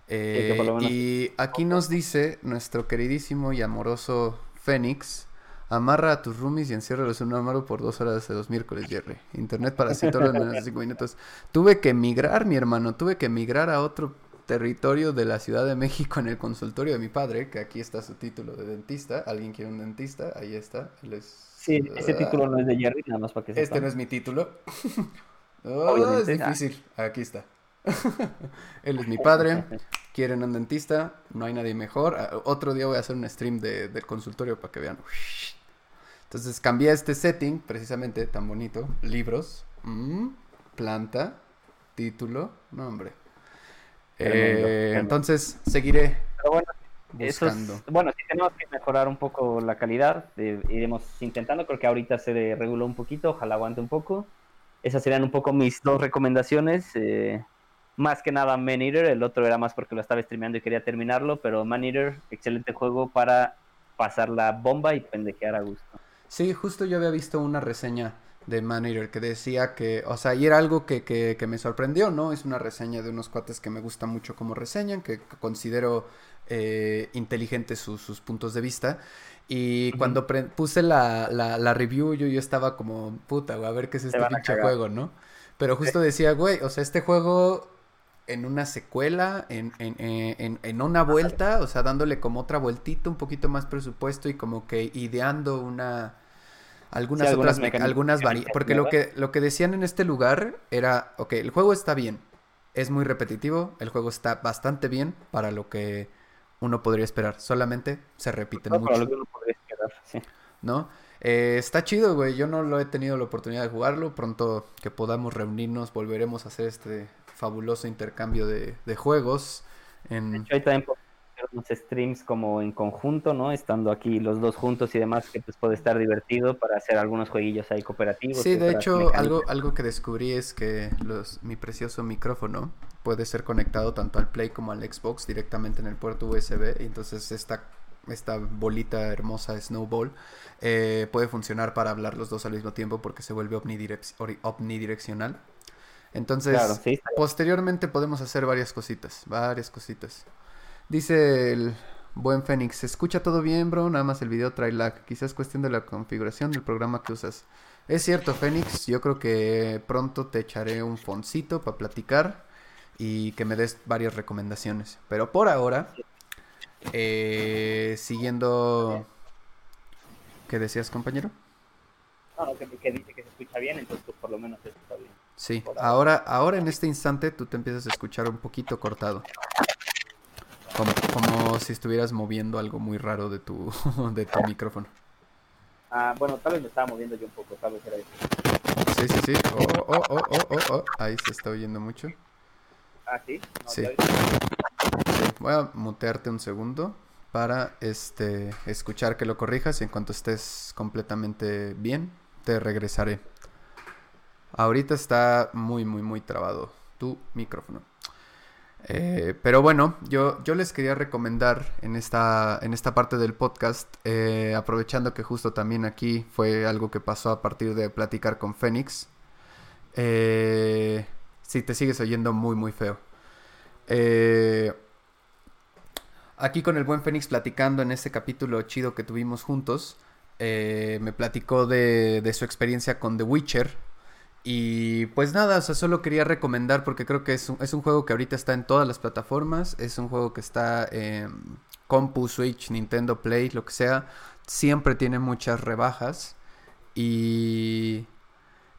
Eh, y aquí nos dice nuestro queridísimo y amoroso Fénix. Amarra a tus roomies y enciérralos en un armario por dos horas de los miércoles, Jerry. Internet para todos en menos cinco minutos. Tuve que emigrar, mi hermano. Tuve que emigrar a otro territorio de la Ciudad de México en el consultorio de mi padre, que aquí está su título de dentista. ¿Alguien quiere un dentista? Ahí está. Él es, sí, ese título no es de Jerry, nada más para que Este no es mi título. oh, es difícil. Aquí está. Él es mi padre. Quieren un dentista. No hay nadie mejor. Ah, otro día voy a hacer un stream del consultorio para que vean. Entonces cambié este setting, precisamente tan bonito. Libros, mm, planta, título, nombre. Eh, entonces, seguiré bueno, buscando. bueno, si tenemos que mejorar un poco la calidad. Eh, iremos intentando. Creo que ahorita se reguló un poquito. Ojalá aguante un poco. Esas serían un poco mis dos recomendaciones. Eh, más que nada Man Eater. El otro era más porque lo estaba streameando y quería terminarlo. Pero Man Eater, excelente juego para pasar la bomba y pendejear a gusto. Sí, justo yo había visto una reseña de Manager que decía que, o sea, y era algo que, que, me sorprendió, ¿no? Es una reseña de unos cuates que me gusta mucho como reseñan, que considero eh, inteligentes sus, puntos de vista. Y cuando puse la, la, review, yo, yo estaba como, puta, a ver qué es este pinche juego, ¿no? Pero justo decía, güey, o sea, este juego en una secuela, en, en, en, en, una vuelta, o sea, dándole como otra vueltita, un poquito más presupuesto y como que ideando una algunas otras algunas, porque lo que lo que decían en este lugar era, ok, el juego está bien, es muy repetitivo, el juego está bastante bien para lo que uno podría esperar, solamente se repiten mucho. ¿No? Eh, está chido, güey. Yo no lo he tenido la oportunidad de jugarlo. Pronto que podamos reunirnos, volveremos a hacer este fabuloso intercambio de, de juegos. En... De hecho, ahí también unos streams como en conjunto, ¿no? Estando aquí los dos juntos y demás, que pues puede estar divertido para hacer algunos jueguillos ahí cooperativos. Sí, de hecho, algo, algo que descubrí es que los, mi precioso micrófono puede ser conectado tanto al Play como al Xbox directamente en el puerto USB, y entonces esta esta bolita hermosa Snowball, eh, puede funcionar para hablar los dos al mismo tiempo porque se vuelve omnidireccional. Entonces, posteriormente podemos hacer varias cositas, varias cositas. Dice el buen Fénix, ¿se escucha todo bien, bro? Nada más el video trae lag. Quizás cuestión de la configuración del programa que usas. Es cierto, Fénix, yo creo que pronto te echaré un foncito para platicar y que me des varias recomendaciones. Pero por ahora, eh, siguiendo... ¿Qué decías, compañero? No, que, que, dice que se escucha bien, entonces pues, por lo menos está bien. Sí, ahora, ahora en este instante tú te empiezas a escuchar un poquito cortado. Como, como si estuvieras moviendo algo muy raro de tu, de tu micrófono. Ah, bueno, tal vez me estaba moviendo yo un poco, tal vez era eso. Sí, sí, sí. Oh, oh, oh, oh, oh, oh. Ahí se está oyendo mucho. Ah, sí. sí. Voy a mutearte un segundo para este escuchar que lo corrijas y en cuanto estés completamente bien, te regresaré. Ahorita está muy, muy, muy trabado tu micrófono. Eh, pero bueno, yo, yo les quería recomendar en esta, en esta parte del podcast, eh, aprovechando que justo también aquí fue algo que pasó a partir de platicar con Fénix. Eh, si te sigues oyendo muy, muy feo. aquí con el buen Fénix platicando en este capítulo chido que tuvimos juntos, me platicó de, de su experiencia con The Witcher y pues nada, o sea, solo quería recomendar porque creo que es un, es un juego que ahorita está en todas las plataformas, es un juego que está en compu, Switch, Nintendo Play, lo que sea, siempre tiene muchas rebajas. Y,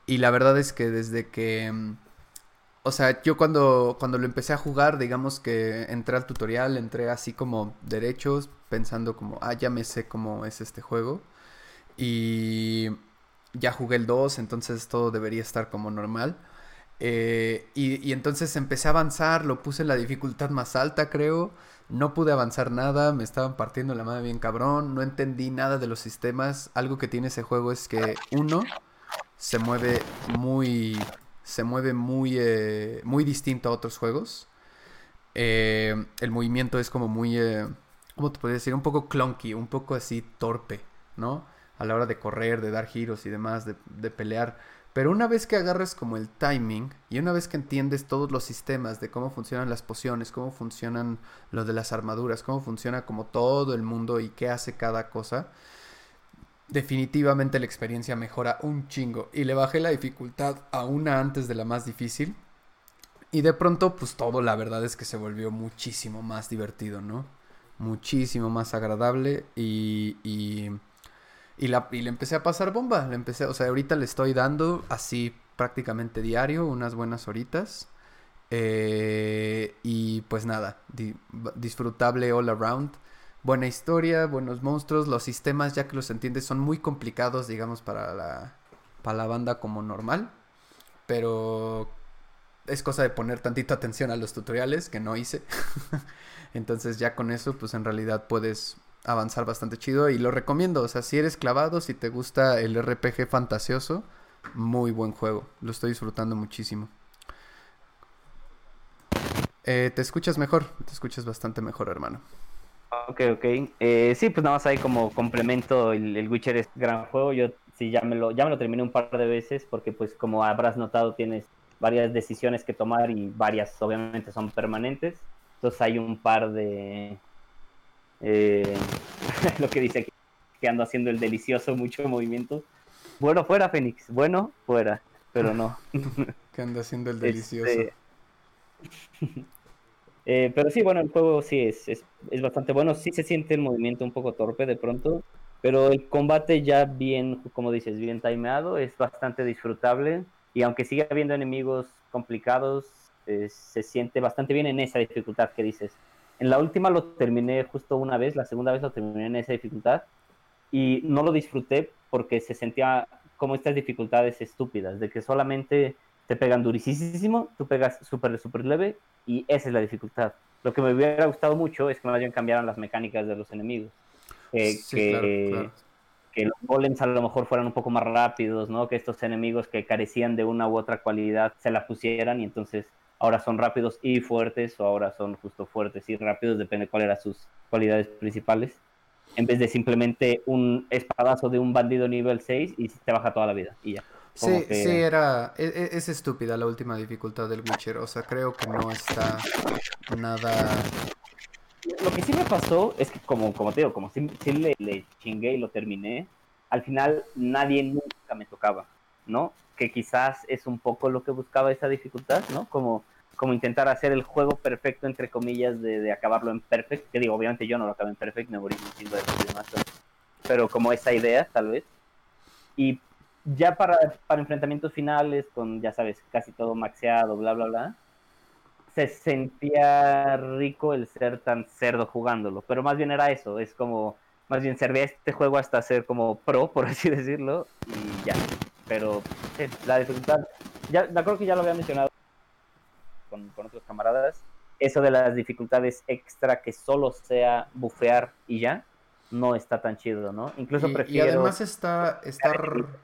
y la verdad es que desde que, o sea, yo cuando, cuando lo empecé a jugar, digamos que entré al tutorial, entré así como derechos, pensando como, ah, ya me sé cómo es este juego y ya jugué el 2, entonces todo debería estar como normal. Eh, y, entonces empecé a avanzar, lo puse en la dificultad más alta, creo. No pude avanzar nada, me estaban partiendo la madre bien cabrón, no entendí nada de los sistemas. Algo que tiene ese juego es que uno se mueve muy. se mueve muy. Eh, muy distinto a otros juegos. Eh, el movimiento es como muy. ¿Cómo te podría decir? Un poco clunky, un poco así torpe, ¿no? A la hora de correr, de dar giros y demás, de, pelear. Pero una vez que agarras como el timing y una vez que entiendes todos los sistemas de cómo funcionan las pociones, cómo funcionan lo de las armaduras, cómo funciona como todo el mundo y qué hace cada cosa, definitivamente la experiencia mejora un chingo. Y le bajé la dificultad a una antes de la más difícil. Y de pronto, pues todo la verdad es que se volvió muchísimo más divertido, ¿no? Muchísimo más agradable y, y y, la, le empecé a pasar bomba. Le empecé, o sea, ahorita le estoy dando así prácticamente diario, unas buenas horitas. Eh, y pues nada, disfrutable all around. Buena historia, buenos monstruos. Los sistemas, ya que los entiendes, son muy complicados, digamos, para la, para la banda como normal. Pero es cosa de poner tantita atención a los tutoriales que no hice. Entonces ya con eso, pues en realidad puedes avanzar bastante chido y lo recomiendo. O sea, si eres clavado, si te gusta el RPG fantasioso, muy buen juego. Lo estoy disfrutando muchísimo. Eh, te escuchas mejor, te escuchas bastante mejor, hermano. Ok, ok. Eh, sí, pues nada más ahí como complemento, el, Witcher es gran juego. Yo sí ya me, lo, ya me lo terminé un par de veces porque pues como habrás notado tienes varias decisiones que tomar y varias obviamente son permanentes. Entonces hay un par de, eh, lo que dice aquí, que ando haciendo el delicioso, mucho movimiento. Bueno, fuera, Fénix. Bueno, fuera. Pero no. que anda haciendo el delicioso. Este, eh, pero sí, bueno, el juego sí es, es, es, bastante bueno. Sí se siente el movimiento un poco torpe de pronto. Pero el combate ya bien, como dices, bien timeado, es bastante disfrutable. Y aunque siga habiendo enemigos complicados, eh, se siente bastante bien en esa dificultad que dices. En la última lo terminé justo una vez, la segunda vez lo terminé en esa dificultad y no lo disfruté porque se sentía como estas dificultades estúpidas, de que solamente te pegan durísimo, tú pegas súper, súper leve y esa es la dificultad. Lo que me hubiera gustado mucho es que más bien cambiaran las mecánicas de los enemigos. que, que los golems a lo mejor fueran un poco más rápidos, ¿no? Que estos enemigos que carecían de una u otra cualidad se la pusieran y entonces ahora son rápidos y fuertes o ahora son justo fuertes y rápidos, depende de cuáles eran sus cualidades principales. en vez de simplemente un espadazo de un bandido nivel 6 y te baja toda la vida y ya. Sí, sí, era. Es, e, es, estúpida la última dificultad del Witcher. O sea, creo que no está nada. Lo que sí me pasó es que, como, como te digo, como si, le, le, chingué y lo terminé, al final nadie nunca me tocaba, ¿no? Que quizás es un poco lo que buscaba esa dificultad, ¿no? Como, como intentar hacer el juego perfecto, entre comillas, de, de acabarlo en perfect. Que digo, obviamente yo no lo acabé en perfect, me morí un de Pero como esa idea, tal vez. Y ya para, para enfrentamientos finales, con, ya sabes, casi todo maxeado, bla, bla, bla, se sentía rico el ser tan cerdo jugándolo. Pero más bien era eso, es como, más bien servía este juego hasta ser como pro, por así decirlo, y ya. Pero la dificultad, ya creo que ya lo había mencionado con, con otros camaradas, eso de las dificultades extra que solo sea bufear y ya, no está tan chido, ¿no? Incluso y, prefiero... Y además está... está...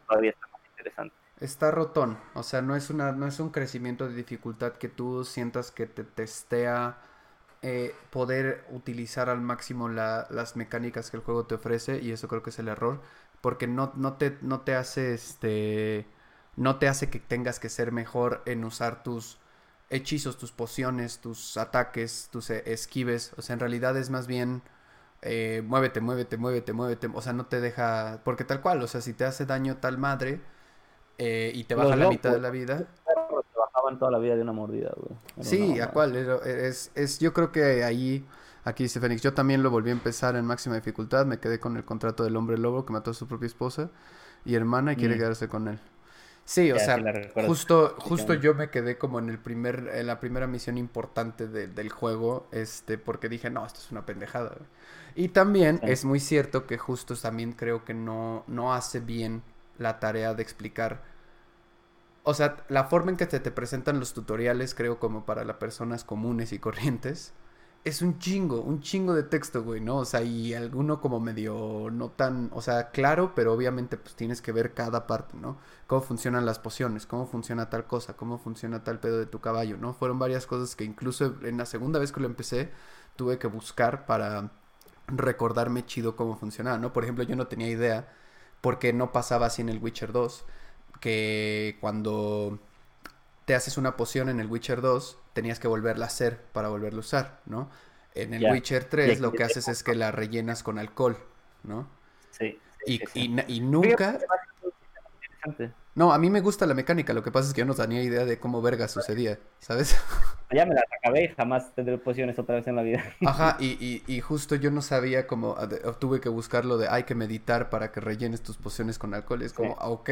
Todavía está más interesante. Está rotón, o sea, no es, una, no es un crecimiento de dificultad que tú sientas que te testea eh, poder utilizar al máximo la, las mecánicas que el juego te ofrece y eso creo que es el error, porque no, no, te, no te hace este... No te hace que tengas que ser mejor en usar tus hechizos, tus pociones, tus ataques, tus e, esquives. O sea, en realidad es más bien eh, muévete, muévete, muévete, muévete. O sea, no te deja. Porque tal cual, o sea, si te hace daño tal madre eh, y te baja la mitad de la vida. Te bajaban toda la vida de una mordida, güey. Sí, ¿a cuál? Es, es, yo creo que ahí. Aquí dice Fénix, yo también lo volví a empezar en máxima dificultad, me quedé con el contrato del hombre lobo que mató a su propia esposa y hermana y quiere mm. quedarse con él. Sí, o sea, justo, justo yo me quedé como en el primer, en la primera misión importante del juego, este, porque dije, no, esto es una pendejada. Y también es muy cierto que justo también creo que no, no hace bien la tarea de explicar. O sea, la forma en que te, te presentan los tutoriales, creo, como para las personas comunes y corrientes, es un chingo, un chingo de texto, güey, ¿no? O sea, y alguno como medio no tan, o sea, claro, pero obviamente pues tienes que ver cada parte, ¿no? Cómo funcionan las pociones, cómo funciona tal cosa, cómo funciona tal pedo de tu caballo, ¿no? Fueron varias cosas que incluso en la segunda vez que lo empecé tuve que buscar para recordarme chido cómo funcionaba, ¿no? Por ejemplo, yo no tenía idea porque no pasaba así en el Witcher 2, que cuando te haces una poción en el Witcher 2, tenías que volverla a hacer para volverla a usar, ¿no? En el Witcher 3 lo que haces es que la rellenas con alcohol, ¿no? Sí. y, Y, nunca... No, a mí me gusta la mecánica, lo que pasa es que yo no tenía idea de cómo verga sucedía, ¿sabes? Ya me la acabé y jamás tendré pociones otra vez en la vida. Ajá, y, y, justo yo no sabía cómo, tuve que buscarlo de hay que meditar para que rellenes tus pociones con alcohol, es como, ah, ok,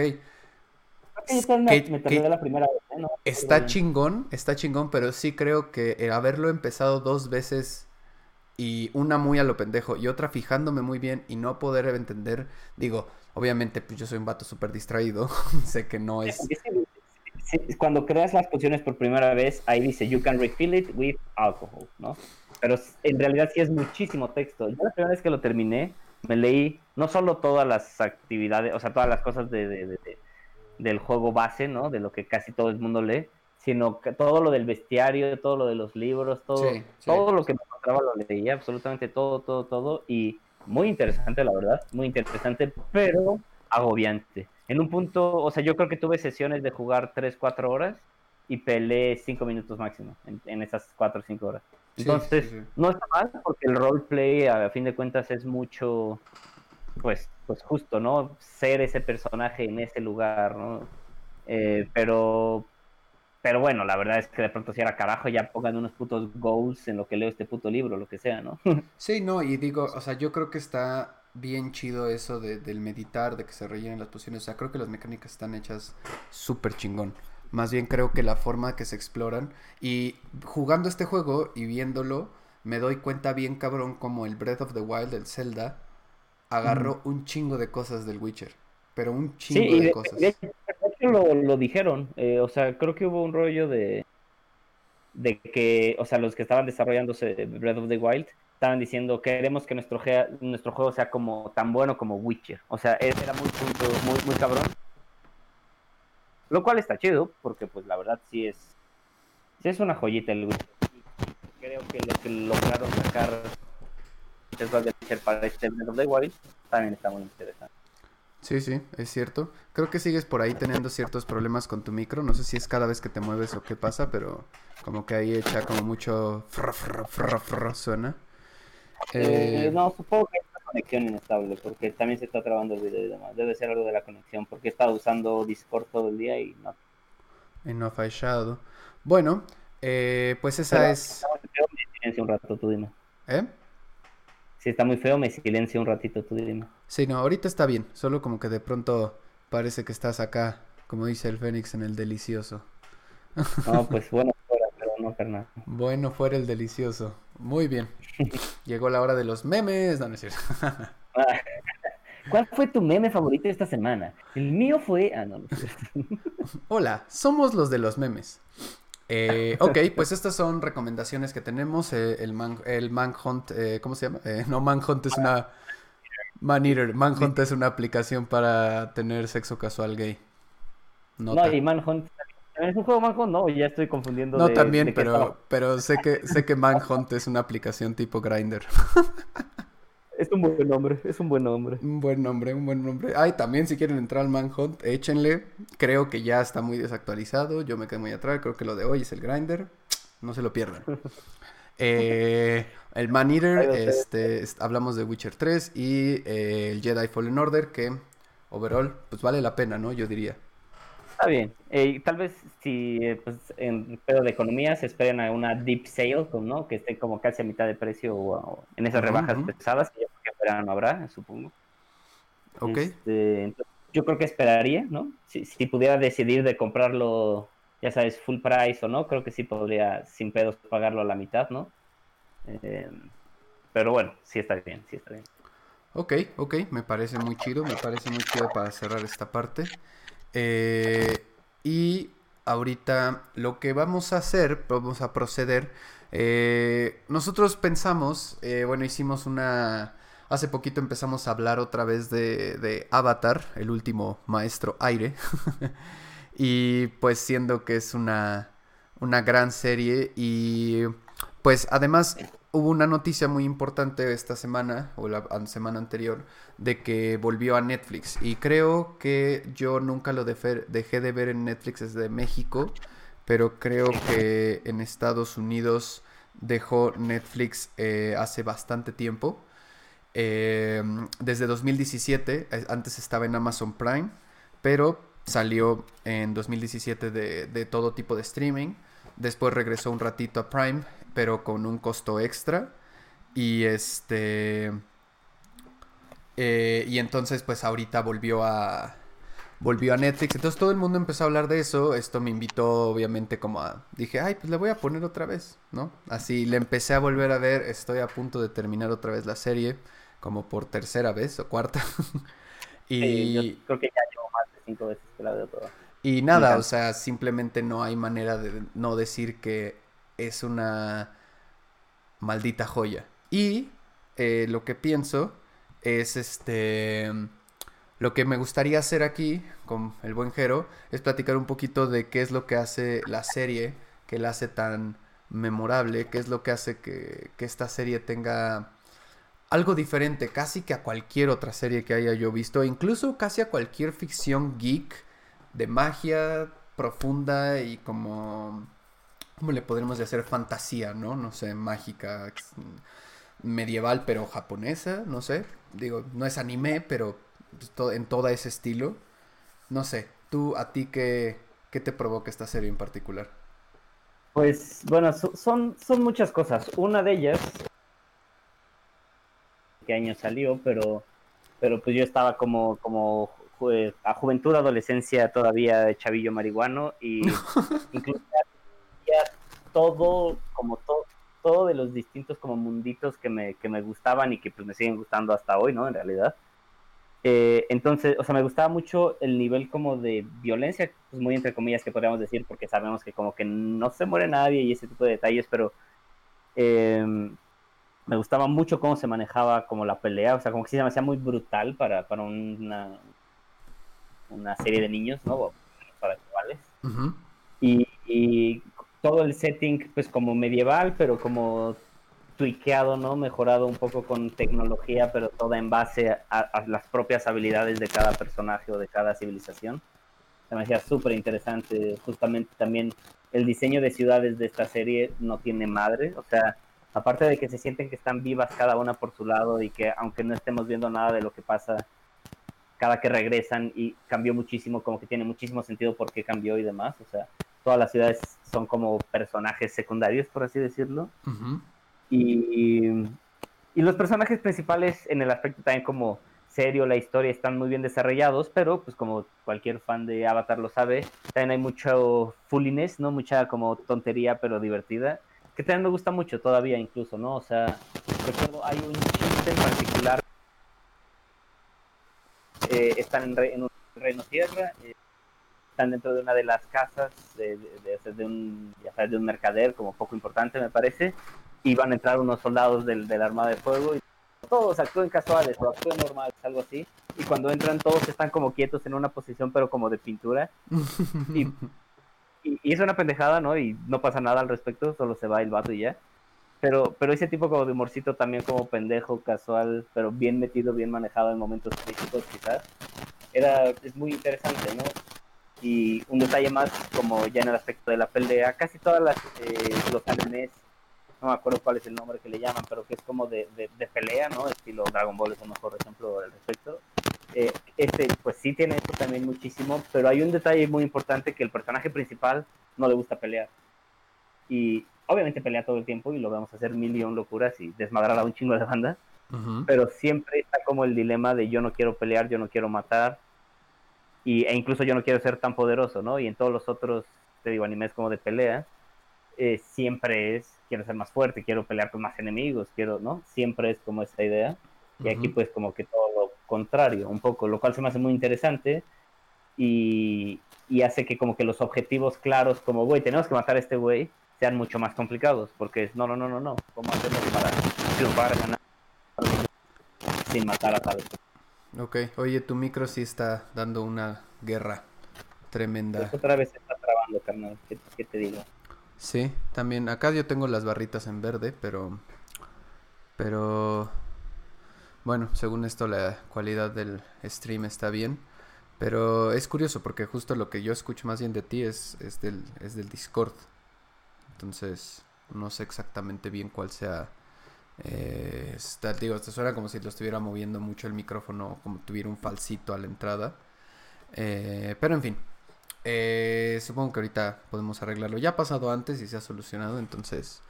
Está chingón, está chingón, pero sí creo que haberlo empezado dos veces y una muy a lo pendejo y otra fijándome muy bien y no poder entender, digo, obviamente pues yo soy un vato súper distraído, sé que no es... Cuando creas las pociones por primera vez, ahí dice, you can refill it with alcohol, ¿no? Pero en realidad sí es muchísimo texto. Yo la primera vez que lo terminé, me leí no solo todas las actividades, o sea, todas las cosas de del juego base, ¿no? De lo que casi todo el mundo lee, sino que todo lo del bestiario, todo lo de los libros, todo, todo lo que me encontraba lo leía, absolutamente todo, todo, todo, y muy interesante, la verdad, muy interesante, pero agobiante. En un punto, o sea, yo creo que tuve sesiones de jugar 3, 4 horas y peleé 5 minutos máximo en, esas 4 o 5 horas. Entonces, no está mal porque el roleplay a fin de cuentas es mucho, pues, pues justo, ¿no? Ser ese personaje en ese lugar, ¿no? Eh, pero, pero bueno, la verdad es que de pronto si era carajo, ya pongan unos putos goals en lo que leo este puto libro, lo que sea, ¿no? Sí, no, y digo, o sea, yo creo que está bien chido eso de, del meditar, de que se rellenen las posiciones, o sea, creo que las mecánicas están hechas súper chingón. Más bien creo que la forma que se exploran y jugando este juego y viéndolo, me doy cuenta bien cabrón como el Breath of the Wild, el Zelda, agarró un chingo de cosas del Witcher. Pero un chingo de, cosas. De lo, lo dijeron. Eh, o sea, creo que hubo un rollo de. De que, o sea, los que estaban desarrollándose Breath of the Wild estaban diciendo queremos que nuestro, nuestro juego sea como tan bueno como Witcher. O sea, era muy punto, muy, muy cabrón. Lo cual está chido, porque pues la verdad sí es. Sí es una joyita el Witcher. Creo que lo que lograron sacar para este Breath of the Wild también está muy interesante. Sí, sí, es cierto. Creo que sigues por ahí teniendo ciertos problemas con tu micro. No sé si es cada vez que te mueves o qué pasa, pero como que ahí echa como mucho suena. Eh, no, supongo que es una conexión inestable, porque también se está trabando el video y demás. Debe ser algo de la conexión, porque he estado usando Discord todo el día y no. Y no ha fallado. Bueno, eh, pues esa es. un rato, tú dime. ¿Eh? Si está muy feo, me silencio un ratito, tú dime. Sí, no, ahorita está bien. Solo como que de pronto parece que estás acá, como dice el Fénix, en el delicioso. No, pues bueno fuera, pero no, carnal. Bueno fuera el delicioso. Muy bien. Llegó la hora de los memes. No, no es cierto. ¿Cuál fue tu meme favorito esta semana? El mío fue. Ah, no, no es cierto. Hola, somos los de los memes. Eh, ok, pues estas son recomendaciones que tenemos. Eh, el, man, el Manhunt, eh, ¿cómo se llama? Eh, no, Manhunt es una... Man Eater. Manhunt es una aplicación para tener sexo casual gay. No, y Manhunt... ¿Es un juego Manhunt? No, ya estoy confundiendo. No, también, pero, pero sé que sé que Manhunt es una aplicación tipo Grinder. Es un buen nombre, es un buen nombre. Un buen nombre, un buen nombre. Ay, también si quieren entrar al Manhunt, échenle. Creo que ya está muy desactualizado. Yo me quedé muy atrás. Creo que lo de hoy es el Grinder. No se lo pierdan. Eh, el Man Eater, este, hablamos de Witcher 3 y eh, el Jedi Fallen Order, que overall, pues vale la pena, ¿no? Yo diría. Está bien. Eh, tal vez si pues, en pedo de economía se esperen a una deep sale, ¿no? Que esté como casi a mitad de precio o, en esas rebajas pesadas, que yo creo que no habrá, supongo. Ok. Este, yo creo que esperaría, ¿no? Si, si, pudiera decidir de comprarlo, ya sabes, full price o no, creo que sí podría sin pedos pagarlo a la mitad, ¿no? Eh, pero bueno, sí está bien, sí está bien. Ok, ok, me parece muy chido, me parece muy chido para cerrar esta parte. Eh, y ahorita lo que vamos a hacer, vamos a proceder. Eh, nosotros pensamos, eh, bueno, hicimos una... Hace poquito empezamos a hablar otra vez de, de Avatar, el último maestro aire. y pues siendo que es una, una gran serie y pues además hubo una noticia muy importante esta semana o la semana anterior de que volvió a Netflix y creo que yo nunca lo dejé de ver en Netflix desde México, pero creo que en Estados Unidos dejó Netflix eh, hace bastante tiempo. Em, desde 2017, eh, antes estaba en Amazon Prime, pero salió en 2017 de, de todo tipo de streaming. Después regresó un ratito a Prime, pero con un costo extra. Y este eh, y entonces, pues ahorita volvió a. Volvió a Netflix. Entonces todo el mundo empezó a hablar de eso. Esto me invitó, obviamente, como a. Dije, ay, pues le voy a poner otra vez, ¿no? Así le empecé a volver a ver. Estoy a punto de terminar otra vez la serie. Como por tercera vez o cuarta. y. creo que ya llevo más de cinco veces que la veo toda. Y nada, o sea, simplemente no hay manera de no decir que es una maldita joya. Y eh, lo que pienso es este... Lo que me gustaría hacer aquí con el buen Jero es platicar un poquito de qué es lo que hace la serie, que la hace tan memorable, qué es lo que hace que, esta serie tenga algo diferente, casi que a cualquier otra serie que haya yo visto, incluso casi a cualquier ficción geek de magia profunda y como, ¿cómo le podríamos hacer fantasía, no? No sé, mágica, medieval pero japonesa, no sé digo, no es anime, pero pues, en todo ese estilo. No sé, tú, a ti, ¿qué, qué te provoca esta serie en particular? Pues, bueno, son, son muchas cosas. Una de ellas, ¿qué año salió? Pero, pero pues yo estaba como, como a juventud, adolescencia todavía chavillo marihuano y incluso todo, como todo, todo de los distintos como munditos que me, que me gustaban y que pues me siguen gustando hasta hoy, ¿no? En realidad. Eh, entonces, o sea, me gustaba mucho el nivel como de violencia, pues muy entre comillas que podríamos decir, porque sabemos que como que no se muere nadie y ese tipo de detalles, pero em, me gustaba mucho cómo se manejaba como la pelea, o sea, como que sí se me hacía muy brutal para, para una, una serie de niños, ¿no? Para chavales. y, y todo el setting, pues como medieval, pero como tuiqueado, ¿no? Mejorado un poco con tecnología, pero toda en base a, las propias habilidades de cada personaje o de cada civilización. Se me hacía súper interesante. Justamente también el diseño de ciudades de esta serie no tiene madre. O sea, aparte de que se sienten que están vivas cada una por su lado y que aunque no estemos viendo nada de lo que pasa cada que regresan y cambió muchísimo, como que tiene muchísimo sentido por qué cambió y demás. O sea, todas las ciudades son como personajes secundarios, por así decirlo. y, y, los personajes principales en el aspecto también como serio, la historia están muy bien desarrollados, pero pues como cualquier fan de Avatar lo sabe, también hay mucho fulliness, ¿no? Mucha como tontería, pero divertida, que también me gusta mucho todavía incluso, ¿no? O sea, recuerdo, hay un chiste en particular eh, están en, un reino tierra, eh, están dentro de una de las casas de, de, un, ya de un mercader como poco importante me parece, y van a entrar unos soldados del, de la Armada de Fuego y todos actúen casuales o actúen normales, algo así, y cuando entran todos están como quietos en una posición pero como de pintura, y, y, es una pendejada, ¿no? Y no pasa nada al respecto, solo se va el vato y ya. Pero, pero ese tipo como de humorcito también como pendejo, casual, pero bien metido, bien manejado en momentos críticos quizás, era, es muy interesante, ¿no? Y un detalle más, como ya en el aspecto de la pelea, casi todas las, eh, los animes, no me acuerdo cuál es el nombre que le llaman, pero que es como de, de, pelea, ¿no? Estilo Dragon Ball es el mejor ejemplo al respecto. Eh, este, pues sí tiene esto también muchísimo, pero hay un detalle muy importante que el personaje principal no le gusta pelear. Y obviamente pelea todo el tiempo y lo vamos a hacer mil y un locuras y desmadrar a un chingo de bandas. Pero siempre está como el dilema de yo no quiero pelear, yo no quiero matar. Y, e incluso yo no quiero ser tan poderoso, ¿no? Y en todos los otros, te digo, animes como de pelea, eh, siempre es, quiero ser más fuerte, quiero pelear con más enemigos, quiero, ¿no? Siempre es como esta idea. Y aquí pues como que todo lo contrario, un poco, lo cual se me hace muy interesante y, y hace que como que los objetivos claros, como, güey, tenemos que matar a este güey, sean mucho más complicados, porque es, no, no, no, no, no, ¿cómo hacemos para triunfar, ganar sin matar a tal? Ok, oye, tu micro sí está dando una guerra tremenda. Pues otra vez está trabando, carnal, ¿Qué, te digo? Sí, también, acá yo tengo las barritas en verde, pero... Pero... Bueno, según esto la calidad del stream está bien. Pero es curioso porque justo lo que yo escucho más bien de ti es, es, del, es del Discord. Entonces, no sé exactamente bien cuál sea. Eh, está, digo, te suena como si lo estuviera moviendo mucho el micrófono, como tuviera un falsito a la entrada. Eh, pero en fin, eh, supongo que ahorita podemos arreglarlo. Ya ha pasado antes y se ha solucionado, entonces.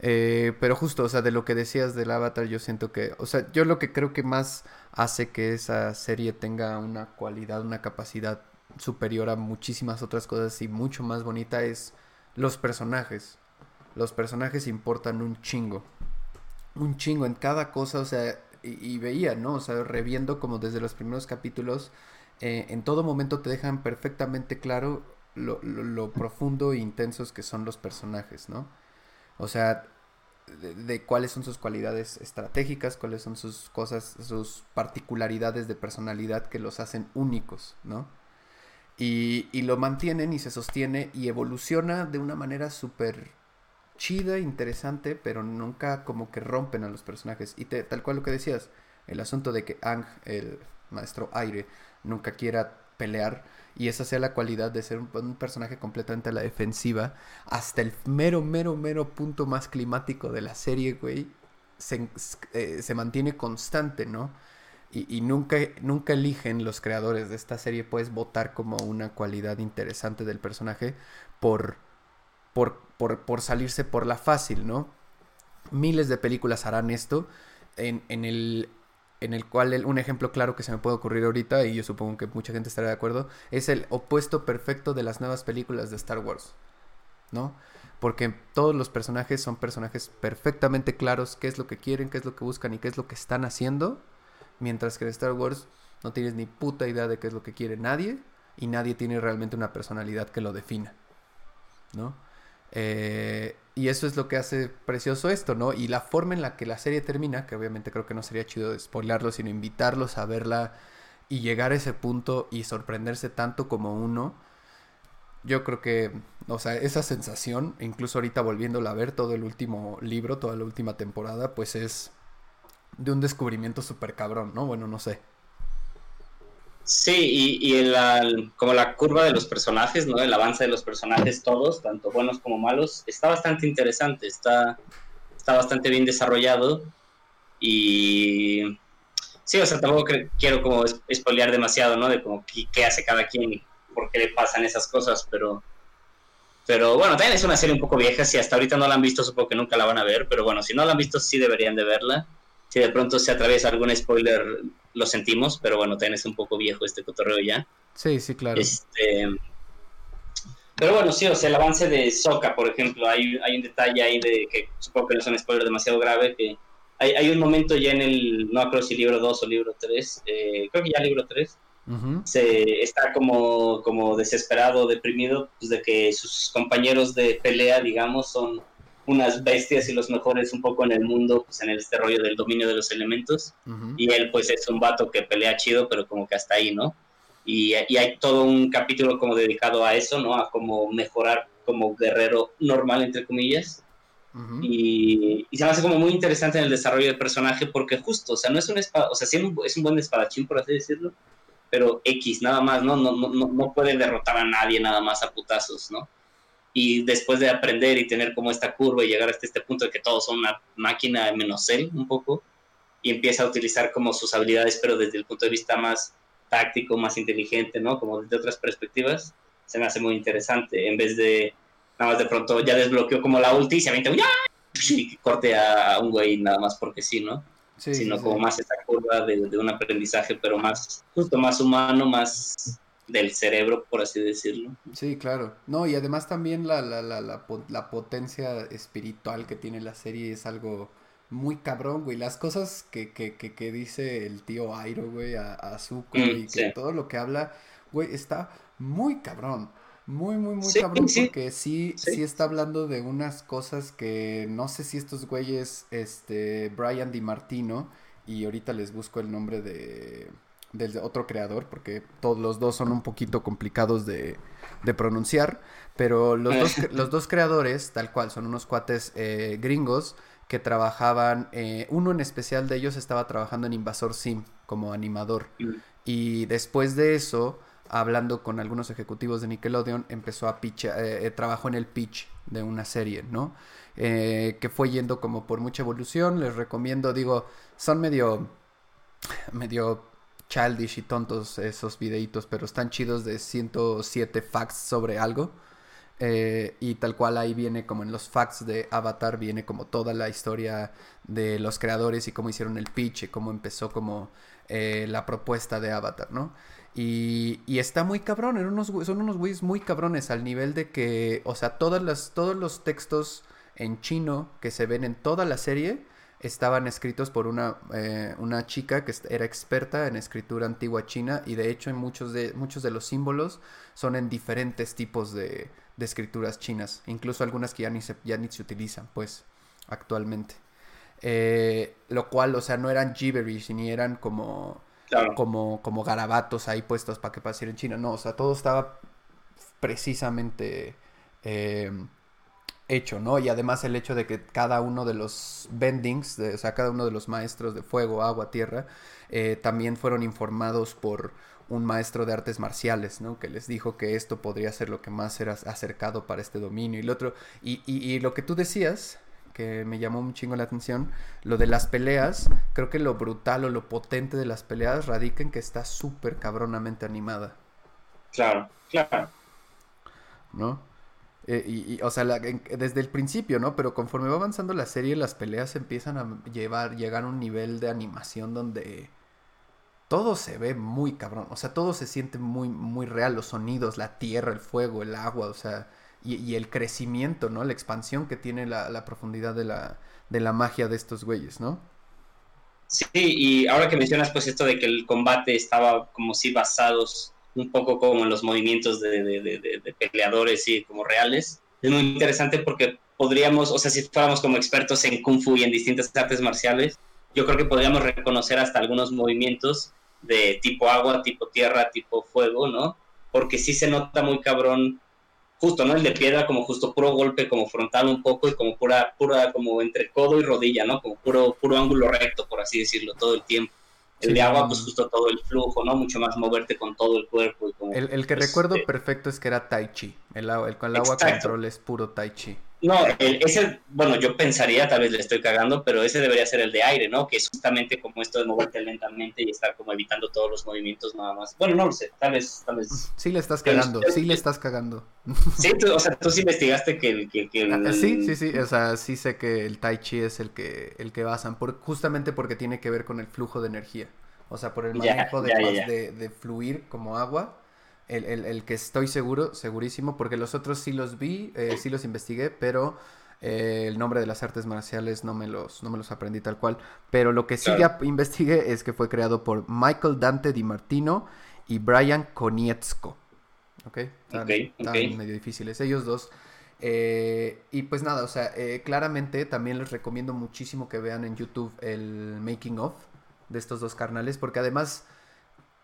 pero justo, o sea, de lo que decías del avatar, yo siento que, o sea, yo lo que creo que más hace que esa serie tenga una cualidad, una capacidad superior a muchísimas otras cosas y mucho más bonita es los personajes. Los personajes importan un chingo. Un chingo en cada cosa, o sea, y, veía, ¿no? O sea, reviendo como desde los primeros capítulos, eh, en todo momento te dejan perfectamente claro lo, profundo e intensos que son los personajes, ¿no? O sea, de, cuáles son sus cualidades estratégicas, cuáles son sus cosas, sus particularidades de personalidad que los hacen únicos, ¿no? Y, y lo mantienen y se sostiene y evoluciona de una manera súper chida, interesante, pero nunca como que rompen a los personajes. Y tal cual lo que decías, el asunto de que Ang, el maestro aire, nunca quiera pelear y esa sea la cualidad de ser un, personaje completamente a la defensiva, hasta el mero, mero, mero punto más climático de la serie, güey, se, eh, se mantiene constante, ¿no? y, nunca, nunca eligen los creadores de esta serie, puedes votar como una cualidad interesante del personaje por, por, por, salirse por la fácil, ¿no? Miles de películas harán esto, en, en el, en el cual un ejemplo claro que se me puede ocurrir ahorita, y yo supongo que mucha gente estará de acuerdo, es el opuesto perfecto de las nuevas películas de Star Wars, ¿no? Porque todos los personajes son personajes perfectamente claros qué es lo que quieren, qué es lo que buscan y qué es lo que están haciendo Mientras que en Star Wars no tienes ni puta idea de qué es lo que quiere nadie y nadie tiene realmente una personalidad que lo defina, ¿no? Eh, y eso es lo que hace precioso esto, ¿no? Y la forma en la que la serie termina, que obviamente creo que no sería chido spoilarlo, sino invitarlos a verla y llegar a ese punto y sorprenderse tanto como uno, yo creo que, o sea, esa sensación, incluso ahorita volviéndola a ver todo el último libro, toda la última temporada, pues es de un descubrimiento súper cabrón, ¿no? Bueno, no sé. Sí, y, y como la curva de los personajes, ¿no? El avance de los personajes todos, tanto buenos como malos, está bastante interesante, está, está bastante bien desarrollado y... Sí, o sea, tampoco quiero como espolear demasiado, ¿no? De como qué, hace cada quien por qué le pasan esas cosas, pero... Pero bueno, también es una serie un poco vieja, si hasta ahorita no la han visto, supongo que nunca la van a ver, pero bueno, si no la han visto, sí deberían de verla si de pronto se atraviesa algún spoiler, lo sentimos, pero bueno, también es un poco viejo este cotorreo ya. Sí, sí, claro. Este, pero bueno, sí, o sea, el avance de Soka, por ejemplo, hay, hay un detalle ahí de que supongo que no es un spoiler demasiado grave, que hay, hay un momento ya en el, no creo si libro 2 o libro 3, eh, creo que ya libro 3, se está como, como desesperado, deprimido, pues de que sus compañeros de pelea, digamos, son unas bestias y los mejores un poco en el mundo, pues en este rollo del dominio de los elementos. Y él pues es un vato que pelea chido, pero como que hasta ahí, ¿no? Y, y, hay todo un capítulo como dedicado a eso, ¿no? A como mejorar como guerrero normal, entre comillas. y, y, se me hace como muy interesante en el desarrollo del personaje porque justo, o sea, no es un espada, o sea, sí es un buen espadachín, por así decirlo, pero X, nada más, ¿no? No, no, no puede derrotar a nadie nada más a putazos, ¿no? Y después de aprender y tener como esta curva y llegar hasta este punto de que todos son una máquina menos él un poco y empieza a utilizar como sus habilidades pero desde el punto de vista más táctico, más inteligente, ¿no? Como desde otras perspectivas, se me hace muy interesante en vez de nada más de pronto ya desbloqueó como la ulti y se avienta y corte a un güey nada más porque sí, ¿no? Sí, sino como más esa curva de, de, un aprendizaje, pero más, justo más humano, más del cerebro, por así decirlo. Sí, claro. No, y además también la, la, la, la, potencia espiritual que tiene la serie es algo muy cabrón, güey. Las cosas que, que, que, que dice el tío Airo, güey, a, a Zuko mm, y que todo lo que habla, güey, está muy cabrón. Muy, muy, muy cabrón, porque sí, sí, está hablando de unas cosas que no sé si estos güeyes, este, Brian Di Martino, y ahorita les busco el nombre de, del otro creador, porque todos los dos son un poquito complicados de, pronunciar, pero los dos, los dos creadores, tal cual, son unos cuates eh, gringos que trabajaban, eh, uno en especial de ellos estaba trabajando en Invasor Sim como animador, mm. y después de eso, hablando con algunos ejecutivos de Nickelodeon, empezó a pitch, eh, trabajó en el pitch de una serie, ¿no? que fue yendo como por mucha evolución, les recomiendo, digo, son medio medio childish y tontos esos videitos, pero están chidos de 107 facts sobre algo. Eh, y tal cual ahí viene como en los facts de Avatar, viene como toda la historia de los creadores y cómo hicieron el pitch y cómo empezó como eh, la propuesta de Avatar, ¿no? Y, está muy cabrón, unos, son unos güeyes muy cabrones al nivel de que, o sea, todos los textos en chino que se ven en toda la serie estaban escritos por una, eh, una chica que era experta en escritura antigua china y de hecho en muchos de, muchos de los símbolos son en diferentes tipos de, de escrituras chinas, incluso algunas que ya ni se, ya ni se utilizan pues actualmente. Eh, lo cual, o sea, no eran gibberish ni eran como, como, como garabatos ahí puestos para que pasara en China, no, o sea, todo estaba precisamente... Eh, hecho, ¿no? Y además el hecho de que cada uno de los bendings, o sea, cada uno de los maestros de fuego, agua, tierra, eh, también fueron informados por un maestro de artes marciales, ¿no? Que les dijo que esto podría ser lo que más era acercado para este dominio y lo otro. Y, y, lo que tú decías, que me llamó un chingo la atención, lo de las peleas, creo que lo brutal o lo potente de las peleas radica en que está súper cabronamente animada. Claro, claro. ¿No? Eh, y, o sea, desde el principio, ¿no? Pero conforme va avanzando la serie, las peleas empiezan a llevar, llegar a un nivel de animación donde todo se ve muy cabrón. O sea, todo se siente muy, muy real. Los sonidos, la tierra, el fuego, el agua, o sea, y, el crecimiento, ¿no? La expansión que tiene la, la profundidad de la, de la magia de estos güeyes, ¿no? Sí, y ahora que mencionas pues esto de que el combate estaba como si basados un poco como los movimientos de, de, peleadores y como reales. Es muy interesante porque podríamos, o sea, si fuéramos como expertos en kung fu y en distintas artes marciales, yo creo que podríamos reconocer hasta algunos movimientos de tipo agua, tipo tierra, tipo fuego, ¿no? Porque sí se nota muy cabrón justo, ¿no? El de piedra como justo puro golpe, como frontal un poco y como pura, pura, como entre codo y rodilla, ¿no? Como puro, puro ángulo recto, por así decirlo, todo el tiempo. El Sí, de agua, pues justo todo el flujo, ¿no? Mucho más moverte con todo el cuerpo. Y como, El, el que pues, recuerdo eh, perfecto es que era Tai Chi. El, el con el agua Exacto. control es puro Tai Chi. No, el- ese, bueno, yo pensaría, tal vez le estoy cagando, pero ese debería ser el de aire, ¿no? Que es justamente como esto de moverte lentamente y estar como evitando todos los movimientos nada más. Bueno, no lo sé, tal vez, tal vez. Sí le estás Pero- cagando, sí le estás cagando. Sí, tú- o sea, tú sí investigaste que el... Que, que el- Ah, Sí, sí, sí, o sea, sí sé que el Tai Chi es el que, el que basan, por, justamente porque tiene que ver con el flujo de energía. O sea, por el Ya, manejo de, ya, ya, pas- ya. de- de fluir como agua. El, el- el que estoy seguro, segurísimo, porque los otros sí los vi, eh, sí los investigué, pero eh, el nombre de las artes marciales no me los, no me los aprendí tal cual. Pero lo que sí Claro. ya investigué es que fue creado por Michael Dante Di Martino y Brian Konietzko. ¿Ok? Están, Ok, están ok. medio difíciles. Ellos dos. Eh, y pues nada, o sea, eh, claramente también les recomiendo muchísimo que vean en YouTube el making of de estos dos carnales, porque además,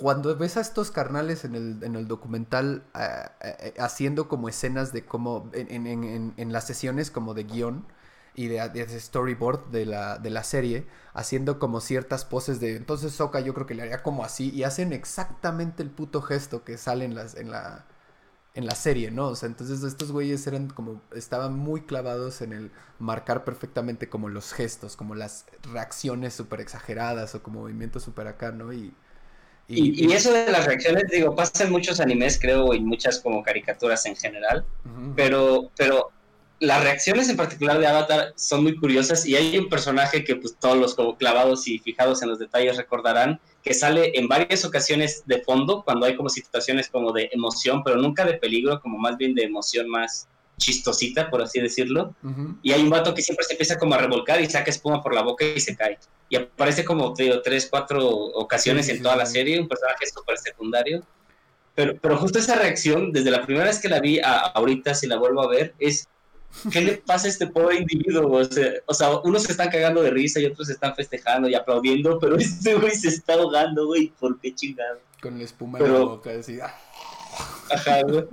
cuando ves a estos carnales en el, en el documental ah, eh, haciendo como escenas de en- en- en- en las sesiones como de guion y de, de storyboard de la, de la serie, haciendo como ciertas poses de, entonces Soka yo creo que le haría como así, y hacen exactamente el puto gesto que sale en las, en la, en la serie, ¿no? O sea, entonces estos güeyes eran como, estaban muy clavados en el marcar perfectamente como los gestos, como las reacciones súper exageradas o como movimientos súper acá, ¿no? Y, Y, y eso de las reacciones, digo, pasa en muchos animes, creo, y muchas como caricaturas en general, pero, pero las reacciones en particular de Avatar son muy curiosas y hay un personaje que pues todos los como clavados y fijados en los detalles recordarán que sale en varias ocasiones de fondo cuando hay como situaciones como de emoción, pero nunca de peligro, como más bien de emoción más chistosita, por así decirlo. Ujú. Y hay un vato que siempre se empieza como a revolcar y saca espuma por la boca y se cae. Y aparece como, te digo, tres, cuatro ocasiones Sí, sí, en toda sí, la serie, un personaje súper secundario. Pero, pero justo esa reacción, desde la primera vez que la vi a ahorita, si la vuelvo a ver, es, ¿qué le pasa a este pobre individuo? O sea, o sea, unos se están cagando de risa y otros se están festejando y aplaudiendo, pero este güey se está ahogando, güey, ¿por qué chingado? Con la espuma en la Pero- boca, así. ¡ah! Ajá, güey.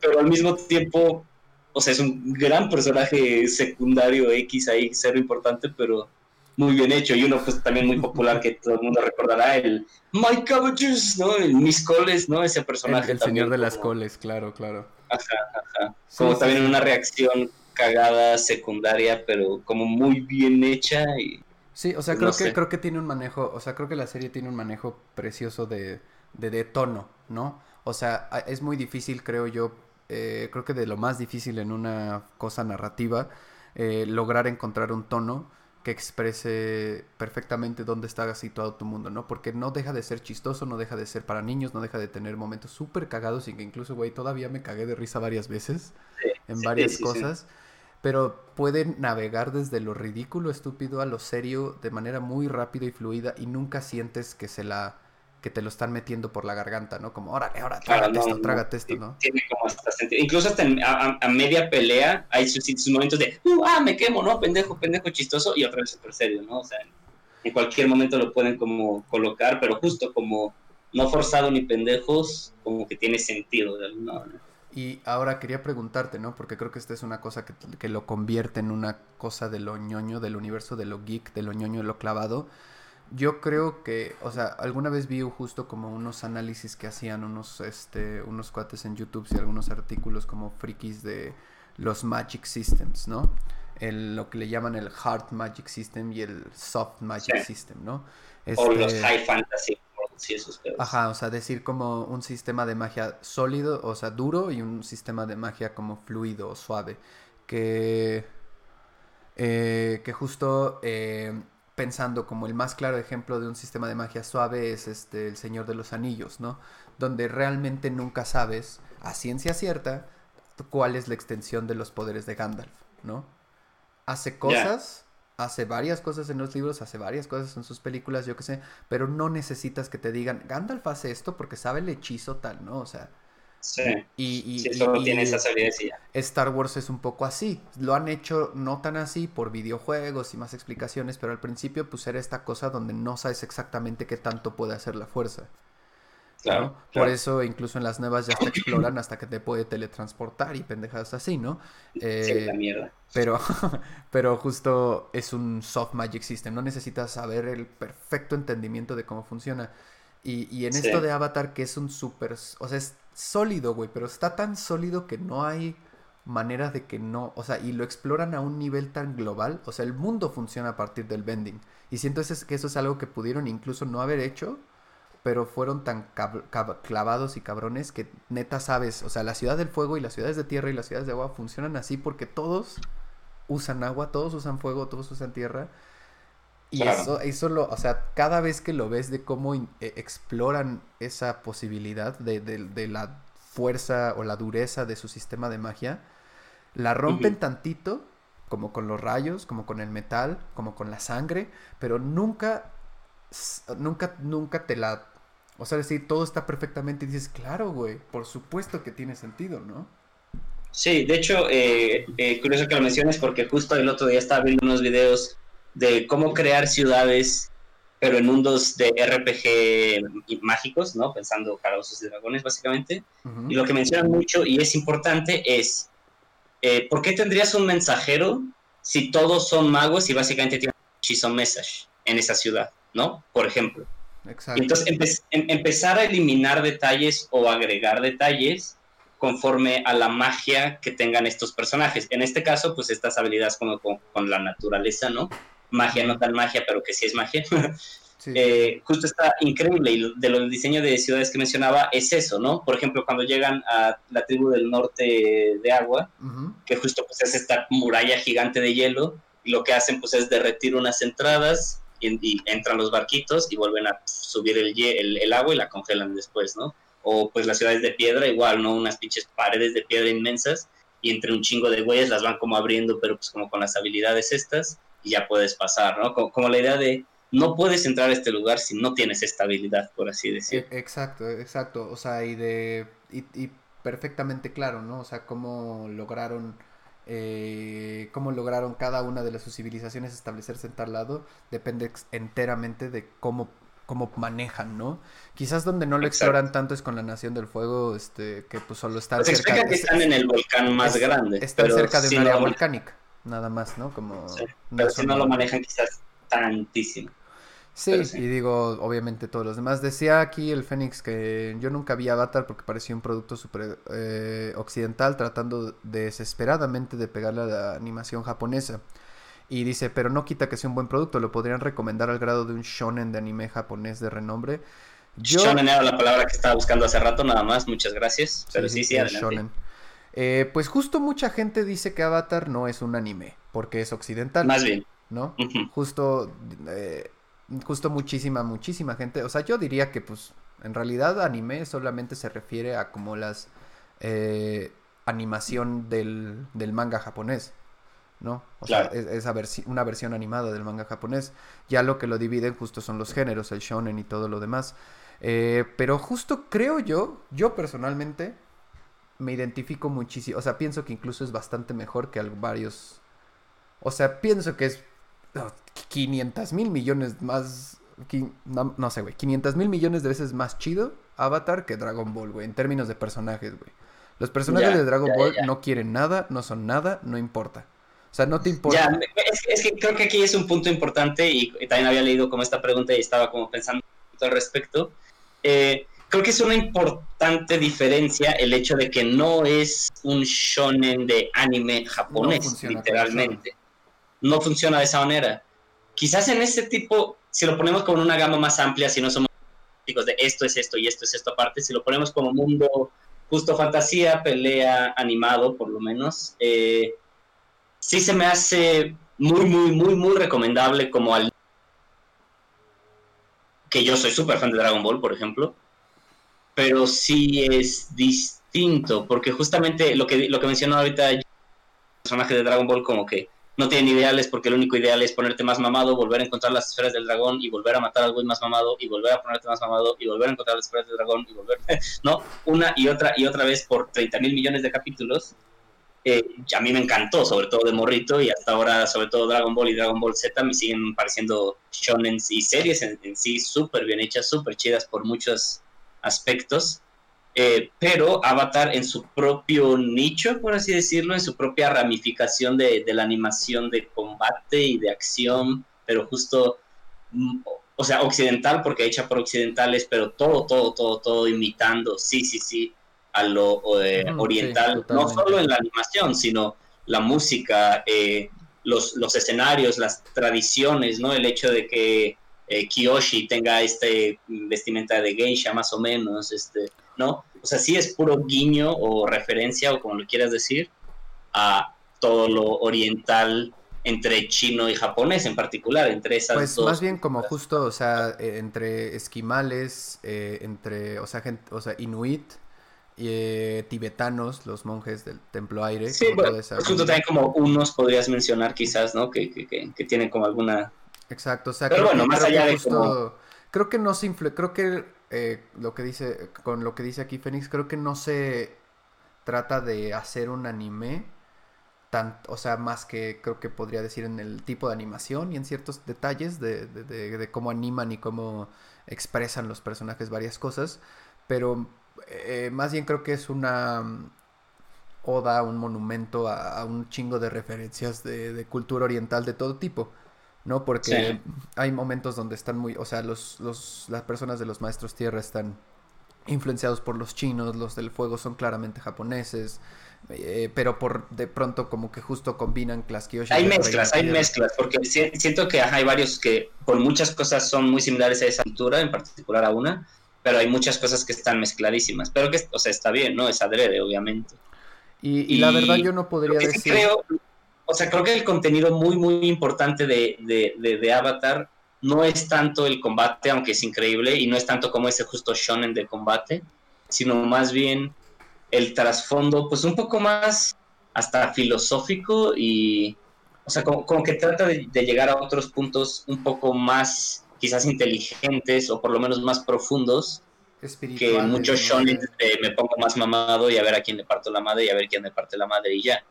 Pero al mismo tiempo, o sea, es un gran personaje secundario X ahí, cero importante, pero muy bien hecho. Y uno, pues también muy popular que todo el mundo recordará, el Mike Cabbages, ¿no? El Miss Coles, ¿no? Ese personaje. el también señor de las coles, claro, claro. Ajá, ajá. Sí, Como sí, también una reacción cagada, secundaria, pero como muy bien hecha. Y... Sí, o sea, Pues creo no que, sé. creo que tiene un manejo, o sea, creo que la serie tiene un manejo precioso de, de, de tono, ¿no? O sea, es muy difícil, creo yo, eh, creo que de lo más difícil en una cosa narrativa, eh, lograr encontrar un tono que exprese perfectamente dónde está situado tu mundo, ¿no? Porque no deja de ser chistoso, no deja de ser para niños, no deja de tener momentos súper cagados y que incluso, güey, todavía me cagué de risa varias veces en sí, varias sí, cosas. Pero pueden navegar desde lo ridículo, estúpido, a lo serio de manera muy rápida y fluida y nunca sientes que se la que te lo están metiendo por la garganta, ¿no? Como, órale, ahora, Claro, trágate no, esto, no, trágate esto, sí, ¿no? Tiene como hasta sentido. Incluso hasta en- a, a- a media pelea hay sus, sus momentos de, "Uh, ah, me quemo, ¿no? Pendejo, pendejo, chistoso, y otra vez súper serio, ¿no? O sea, en cualquier momento lo pueden como colocar, pero justo como no forzado ni pendejos, como que tiene sentido de alguna manera. Y ahora quería preguntarte, ¿no? Porque creo que esta es una cosa que, que lo convierte en una cosa de lo ñoño, del universo de lo geek, de lo ñoño, de lo clavado. Yo creo que, o sea, alguna vez vi justo como unos análisis que hacían unos, este, unos cuates en YouTube y algunos artículos como frikis de los Magic Systems, ¿no? El, lo que le llaman el Hard Magic System y el Soft Magic Sí. System, ¿no? O los Este- high fantasy, sí, esos. Ajá, o sea, decir como un sistema de magia sólido, o sea, duro, y un sistema de magia como fluido o suave. Que, eh, que justo eh, pensando como el más claro ejemplo de un sistema de magia suave es este El Señor de los Anillos, ¿no? Donde realmente nunca sabes, a ciencia cierta, cuál es la extensión de los poderes de Gandalf, ¿no? Hace cosas, hace varias cosas en los libros, hace varias cosas en sus películas, yo qué sé, pero no necesitas que te digan, Gandalf hace esto porque sabe el hechizo tal, ¿no? O sea, Sí, y, y- sí, solo y tiene y ya. Star Wars es un poco así. Lo han hecho no tan así por videojuegos y más explicaciones, pero al principio pues era esta cosa donde no sabes exactamente qué tanto puede hacer la fuerza. Claro, ¿no? claro. Por eso incluso en las nuevas ya te exploran hasta que te puede teletransportar y pendejadas así, ¿no? Eh, Sí, la mierda. pero, pero justo es un soft magic system, no necesitas saber el perfecto entendimiento de cómo funciona. Y, y en Sí. esto de Avatar, que es un súper, o sea, es sólido, güey, pero está tan sólido que no hay manera de que no, o sea, y lo exploran a un nivel tan global, o sea, el mundo funciona a partir del bending. Y siento que eso es algo que pudieron incluso no haber hecho, pero fueron tan clavados y cabrones que neta sabes, o sea, la ciudad del fuego y las ciudades de tierra y las ciudades de agua funcionan así porque todos usan agua, todos usan fuego, todos usan tierra. Y Claro. eso, eso lo, o sea, cada vez que lo ves de cómo in- eh, exploran esa posibilidad de, de- de la fuerza o la dureza de su sistema de magia, la rompen tantito, como con los rayos, como con el metal, como con la sangre, pero nunca, nunca, nunca te la... O sea, decir, todo está perfectamente y dices, claro, güey, por supuesto que tiene sentido, ¿no? Sí, de hecho, eh, eh, curioso que lo menciones porque justo el otro día estaba viendo unos videos de cómo crear ciudades, pero en mundos de RPG mágicos, ¿no? Pensando calabozos y dragones, básicamente. Y lo que mencionan mucho y es importante es, eh, ¿por qué tendrías un mensajero si todos son magos y básicamente tienen un hechizo message en esa ciudad, ¿no? Por ejemplo. Exacto. Entonces, empe- em- empezar a eliminar detalles o agregar detalles conforme a la magia que tengan estos personajes. En este caso, pues estas habilidades como con, con la naturaleza, ¿no? Magia, no tan magia, pero que sí es magia. Sí. Eh, justo está increíble y de los diseños de ciudades que mencionaba es eso, ¿no? Por ejemplo, cuando llegan a la tribu del norte de agua, que justo pues es esta muralla gigante de hielo y lo que hacen pues es derretir unas entradas y, y entran los barquitos y vuelven a subir el, el, el agua y la congelan después, ¿no? O pues las ciudades de piedra igual, ¿no? Unas pinches paredes de piedra inmensas y entre un chingo de güeyes las van como abriendo, pero pues como con las habilidades estas y ya puedes pasar, ¿no? Como, como la idea de no puedes entrar a este lugar si no tienes esta habilidad, por así decir. E- Exacto, exacto. O sea, y de. Y, y perfectamente claro, ¿no? O sea, cómo lograron. eh, cómo lograron cada una de las sus civilizaciones establecerse en tal lado depende enteramente de cómo, cómo manejan, ¿no? Quizás donde no lo Exacto. exploran tanto es con la Nación del Fuego, este, que pues solo están Pues cerca que es- están en el volcán más es- grande. están pero cerca de sí un área volcánica, nada más, ¿no? Como Sí, pero si no lo manejan quizás tantísimo. Sí, y digo, obviamente todos los demás. Decía aquí el Fénix que yo nunca vi Avatar porque parecía un producto súper eh, occidental tratando desesperadamente de pegarle a la animación japonesa. Y dice, pero no quita que sea un buen producto, lo podrían recomendar al grado de un shonen de anime japonés de renombre. Yo... Shonen era la palabra que estaba buscando hace rato, nada más, muchas gracias. Pero sí, sí, el adelante. shonen. Eh, pues justo mucha gente dice que Avatar no es un anime, porque es occidental, Más bien. ¿no? Justo eh, justo muchísima muchísima gente o sea yo diría que pues en realidad anime solamente se refiere a como las eh, animación del, del manga japonés no o Claro. sea es, esa versi- una versión animada del manga japonés ya lo que lo dividen justo son los géneros el shonen y todo lo demás pero justo creo yo yo personalmente me identifico muchísimo o sea pienso que incluso es bastante mejor que varios o sea, pienso que es 500 mil millones más. No, no sé, güey. 500 mil millones de veces más chido Avatar que Dragon Ball, güey. En términos de personajes, güey. Los personajes Ya, de Dragon ya, Ball ya. no quieren nada, no son nada, no importa. O sea, no te importa. Es, que- es que creo que aquí es un punto importante y, y también había leído como esta pregunta y estaba como pensando al respecto. Eh, creo que es una importante diferencia el hecho de que no es un shonen de anime japonés, funciona literalmente. No funciona de esa manera. Quizás en este tipo, si lo ponemos como en una gama más amplia, si no somos de esto es esto y esto es esto aparte, si lo ponemos como mundo justo fantasía, pelea, animado por lo menos, eh, sí se me hace muy, muy, muy, muy recomendable como al... Que yo soy súper fan de Dragon Ball, por ejemplo, pero sí es distinto, porque justamente lo que, lo que mencionó ahorita el personaje de Dragon Ball como que no tienen ideales porque el único ideal es ponerte más mamado, volver a encontrar las esferas del dragón y volver a matar al güey más mamado y volver a ponerte más mamado y volver a encontrar las esferas del dragón y volver, ¿no? Una y otra y otra vez por 30 mil millones de capítulos. Eh, a mí me encantó, sobre todo de morrito y hasta ahora, sobre todo Dragon Ball y Dragon Ball Z, me siguen pareciendo shonen y series en, en sí súper bien hechas, súper chidas por muchos aspectos, eh, pero Avatar en su propio nicho, por así decirlo, en su propia ramificación de, de la animación de combate y de acción, pero justo, mm, o sea, occidental, porque hecha por occidentales, pero todo, todo, todo, todo imitando, sí, sí, sí, a lo eh, Mm, sí, oriental, no totalmente. solo en la animación, sino la música, eh, los, los escenarios, las tradiciones, ¿no? El hecho de que eh, Kiyoshi tenga este vestimenta de geisha más o menos, este, ¿no? O sea, sí es puro guiño o referencia o como lo quieras decir a todo lo oriental entre chino y japonés en particular, entre esas Pues dos. más bien como justo, o sea, eh, entre esquimales, eh, entre, o sea, gente, o sea, inuit, y, eh, tibetanos, los monjes del templo aire. Sí, bueno, justo también como unos podrías mencionar quizás, ¿no? Que, que, que, que tienen como alguna... Exacto, o sea, Pero creo bueno, que, más creo que allá de justo- creo que no se influ- creo que eh, lo que dice, con lo que dice aquí Fénix, creo que no se trata de hacer un anime tan, o sea, más que creo que podría decir en el tipo de animación y en ciertos detalles de, de- de- de cómo animan y cómo expresan los personajes varias cosas, pero eh, más bien creo que es una oda, un monumento a, a un chingo de referencias de cultura oriental de todo tipo, ¿no? Porque Sí. hay momentos donde están muy, o sea, los, los, las personas de los maestros tierra están influenciados por los chinos, los del fuego son claramente japoneses, eh, pero por de pronto como que justo combinan las Kyoshi Hay mezclas, hay mezclas, porque si- siento que ajá, hay varios que por muchas cosas son muy similares a esa cultura, en particular a una, pero hay muchas cosas que están mezcladísimas, pero que, o sea, está bien, ¿no? Es adrede, obviamente. Y, y la verdad yo no podría Lo que sí decir... creo, o sea, creo que el contenido muy, muy importante de, de, de, de Avatar no es tanto el combate, aunque es increíble, y no es tanto como ese justo shonen de combate, sino más bien el trasfondo, pues un poco más hasta filosófico y, o sea, como, como que trata de, de llegar a otros puntos un poco más, quizás inteligentes o por lo menos más profundos que muchos shonen me pongo más mamado y a ver a quién le parto la madre y a ver quién me parte la madre y ya.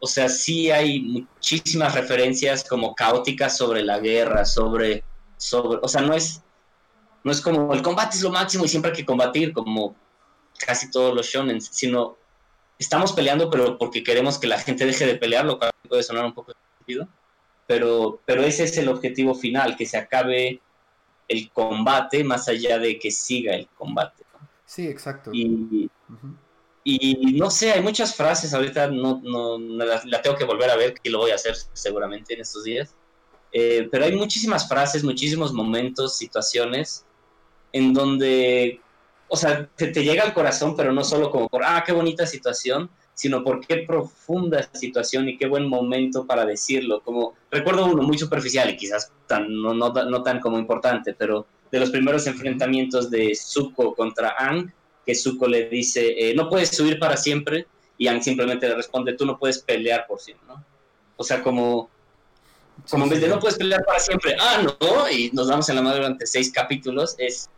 O sea, sí hay muchísimas referencias como caóticas sobre la guerra, sobre, sobre, o sea, no es, no es como el combate es lo máximo y siempre hay que combatir como casi todos los shonen, sino estamos peleando pero porque queremos que la gente deje de pelear, lo cual puede sonar un poco estúpido, pero, pero ese es el objetivo final, que se acabe el combate más allá de que siga el combate. ¿no? Sí, exacto. Y. y no sé, hay muchas frases, ahorita no, no, la, la tengo que volver a ver, y lo voy a hacer seguramente en estos días. Eh, pero hay muchísimas frases, muchísimos momentos, situaciones en donde, o sea, te, te llega al corazón, pero no solo como por, ah, qué bonita situación, sino por qué profunda situación y qué buen momento para decirlo. Como recuerdo uno muy superficial y quizás tan, no, no, no tan como importante, pero de los primeros enfrentamientos de Zuko contra Aang, que Zuko le dice, eh, no puedes subir para siempre, y Aang simplemente le responde, tú no puedes pelear por siempre, ¿no? O sea, como, como en vez de no puedes pelear para siempre, ah, no, y nos damos en la madre durante seis capítulos, es,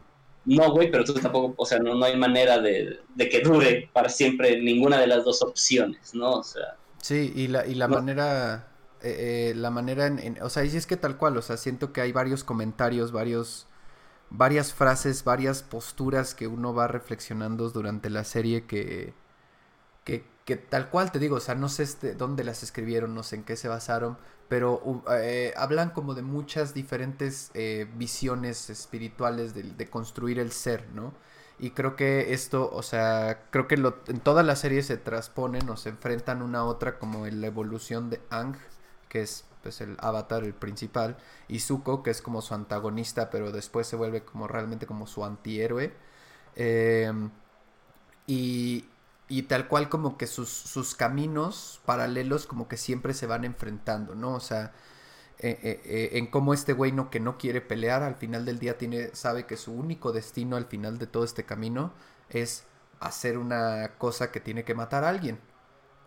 no, güey, pero tú tampoco, o sea, no, no hay manera de, de que dure para siempre ninguna de las dos opciones, ¿no? O sea, Sí, y la, y la No. manera, eh, eh, la manera en, en- o sea, y es que tal cual, o sea, siento que hay varios comentarios, varios, varias frases, varias posturas que uno va reflexionando durante la serie que, que, que tal cual te digo, o sea, no sé este, dónde las escribieron, no sé en qué se basaron, pero u- eh, hablan como de muchas diferentes eh, visiones espirituales de, construir el ser, ¿no? Y creo que esto, o sea, creo que en toda la serie se transponen o se enfrentan una a otra como en la evolución de Ang, que es pues el avatar, el principal, y Zuko, que es como su antagonista, pero después se vuelve como realmente como su antihéroe. Eh, y, y tal cual como que sus, sus caminos paralelos como que siempre se van enfrentando, ¿no? O sea, eh, eh, eh, en cómo este güey no, que no quiere pelear, al final del día tiene, sabe que su único destino al final de todo este camino es hacer una cosa que tiene que matar a alguien.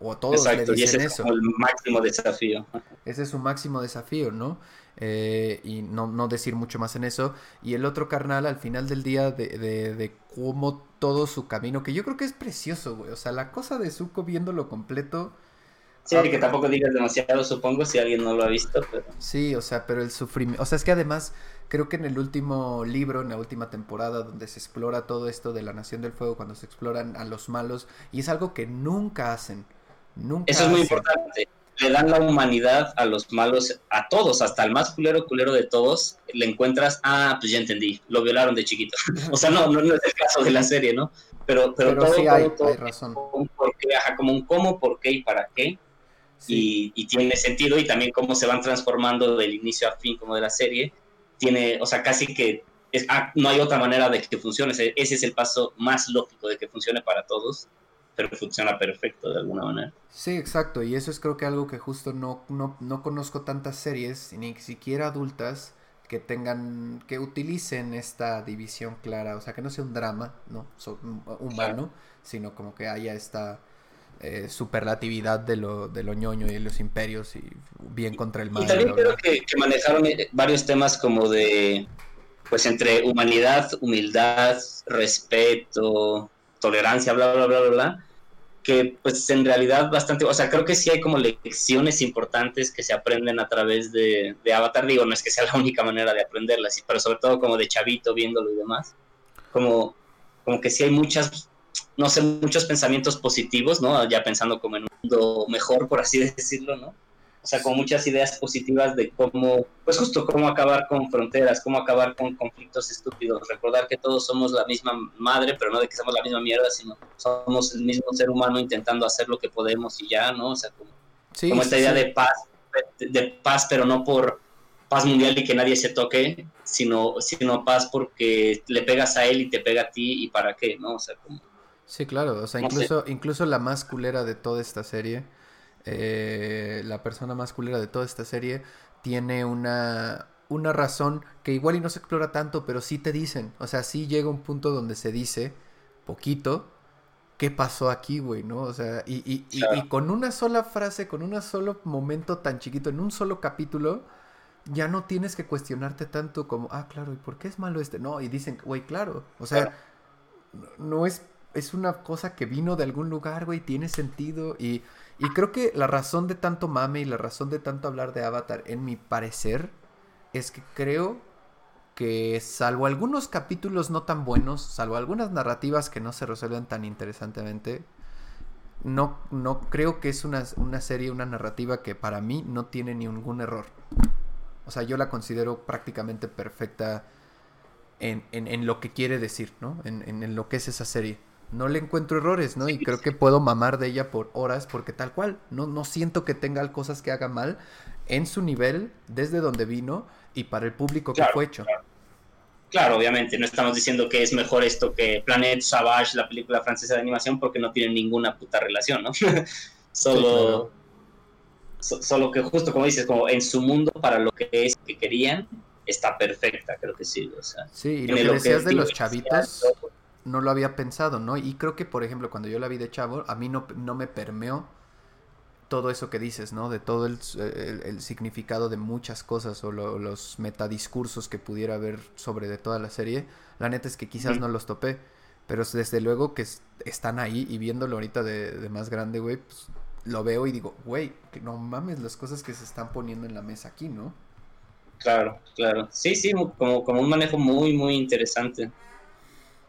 O todos exacto, le y ese es eso. como el máximo desafío. Ese es su máximo desafío, ¿no? Eh, y no, no decir mucho más en eso. Y el otro carnal, al final del día, de, de, de cómo todo su camino, que yo creo que es precioso, güey. O sea, la cosa de Zuko viéndolo completo, Sí, que tampoco digas demasiado, supongo, si alguien no lo ha visto. Pero... Sí, o sea, pero el sufrimiento. O sea, es que además, creo que en el último libro, en la última temporada, donde se explora todo esto de la Nación del Fuego, cuando se exploran a los malos, y es algo que nunca hacen. Nunca Eso es muy importante. Le dan la humanidad a los malos, a todos, hasta el más culero culero de todos. Le encuentras, ah, pues ya entendí, lo violaron de chiquito. o sea, no, no, no es el caso de la serie, ¿no? Pero, pero, Pero todo, sí hay, todo hay razón. un por qué, ajá, como un cómo, por qué y para qué. Sí. Y, y tiene sentido y también cómo se van transformando del inicio a fin como de la serie. Tiene, o sea, casi que es- ah, no hay otra manera de que funcione. Ese es el paso más lógico de que funcione para todos, pero funciona perfecto de alguna manera. Sí, exacto, y eso es creo que algo que justo no, no, no conozco tantas series, ni siquiera adultas, que tengan, que utilicen esta división clara, o sea, que no sea un drama, ¿no? So- humano, sino como que haya esta eh, superlatividad de lo, de lo ñoño y de los imperios y bien contra el mal. Y también creo que manejaron eh, varios temas como de, pues entre humanidad, humildad, respeto, tolerancia, bla, bla, bla, bla, bla, que pues en realidad bastante, o sea, creo que sí hay como lecciones importantes que se aprenden a través de, Avatar, digo, no es que sea la única manera de aprenderlas, pero sobre todo como de chavito viéndolo y demás, como, como que sí hay muchas, no sé, muchos pensamientos positivos, ¿no? Ya pensando como en un mundo mejor, por así decirlo, ¿no? O sea, con muchas ideas positivas de cómo, pues justo cómo acabar con fronteras, cómo acabar con conflictos estúpidos, recordar que todos somos la misma madre, pero no de que somos la misma mierda, sino somos el mismo ser humano intentando hacer lo que podemos y ya, ¿no? O sea, como, Sí, como sí, esta idea sí. de paz, de, de paz, pero no por paz mundial y que nadie se toque, sino, sino paz porque le pegas a él y te pega a ti y para qué, ¿no? O sea, como... Sí, claro, o sea, No sé. incluso, incluso la más culera de toda esta serie, eh, la persona más culera de toda esta serie, tiene una, una razón que igual y no se explora tanto, pero sí te dicen, o sea, sí llega un punto donde se dice, poquito, qué pasó aquí, güey, ¿no? O sea, y, y, y- Claro. y con una sola frase, con un solo momento tan chiquito, en un solo capítulo, ya no tienes que cuestionarte tanto como, ah, claro, ¿y por qué es malo este? No, y dicen, güey, claro, o sea, Claro. no es, es una cosa que vino de algún lugar, güey, tiene sentido. Y, y creo que la razón de tanto mame y la razón de tanto hablar de Avatar, en mi parecer, es que creo que salvo algunos capítulos no tan buenos, salvo algunas narrativas que no se resuelven tan interesantemente, no, no creo que es una, una serie, una narrativa que para mí no tiene ningún error. O sea, yo la considero prácticamente perfecta en, en- en lo que quiere decir, ¿no? En, en- en lo que es esa serie. No le encuentro errores, ¿no? Y creo que puedo mamar de ella por horas porque tal cual, no, no siento que tenga cosas que haga mal en su nivel, desde donde vino y para el público que fue hecho. Claro, obviamente, no estamos diciendo que es mejor esto que Planet Savage, la película francesa de animación, porque no tienen ninguna puta relación, ¿no? solo, so- solo que justo como dices, como en su mundo, para lo que es que querían, está perfecta, creo que sí. O sea, Sí, y lo que decías de los chavitos. No lo había pensado, ¿no? Y creo que, por ejemplo, cuando yo la vi de chavo, a mí no, no me permeó todo eso que dices, ¿no? De todo el, el- el significado de muchas cosas o lo- los metadiscursos que pudiera haber sobre de toda la serie. La neta es que quizás no los topé, pero desde luego que es- están ahí y viéndolo ahorita de, de más grande, güey, pues lo veo y digo, güey, que no mames las cosas que se están poniendo en la mesa aquí, ¿no? Claro, claro. Sí, sí, como, como un manejo muy, muy interesante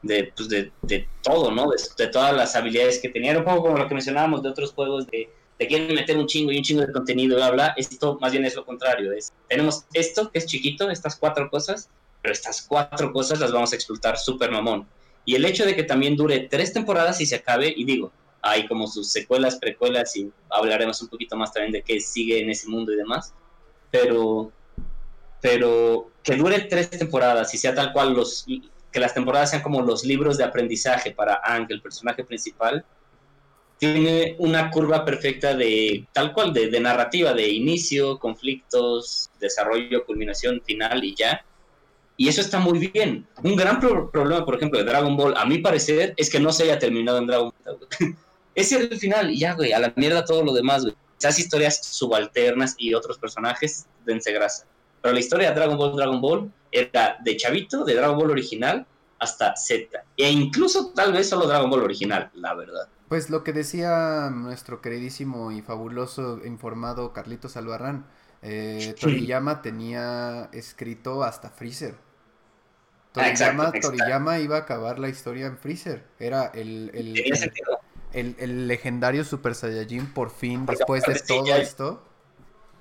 de, pues de, de todo, ¿no? De, todas las habilidades que tenía. Era un poco como lo que mencionábamos de otros juegos de te quieren meter un chingo y un chingo de contenido, bla, bla. Esto más bien es lo contrario. Tenemos esto que es chiquito, estas cuatro cosas, pero estas cuatro cosas las vamos a explotar súper mamón. Y el hecho de que también dure tres temporadas y se acabe, y digo, hay como sus secuelas, precuelas, y hablaremos un poquito más también de qué sigue en ese mundo y demás. Pero pero que dure tres temporadas y sea tal cual los que las temporadas sean como los libros de aprendizaje para Ang, el personaje principal, tiene una curva perfecta de tal cual, de, narrativa, de inicio, conflictos, desarrollo, culminación, final y ya. Y eso está muy bien. Un gran pro- problema, por ejemplo, de Dragon Ball, a mi parecer, es que no se haya terminado en Dragon Ball. Ese es el final y ya, güey, a la mierda todo lo demás, güey. Esas historias subalternas y otros personajes, dense grasa. Pero la historia de Dragon Ball, Dragon Ball, era de Chavito, de Dragon Ball original, hasta Z. E incluso tal vez solo Dragon Ball original, la verdad. Pues lo que decía nuestro queridísimo y fabuloso informado Carlitos Albarrán, eh, Toriyama tenía escrito hasta Freezer. Ah, exacto, Toriyama, exacto. Toriyama iba a acabar la historia en Freezer. Era el, el, el, legendario Super Saiyajin por fin, Porque después de todo ya- esto.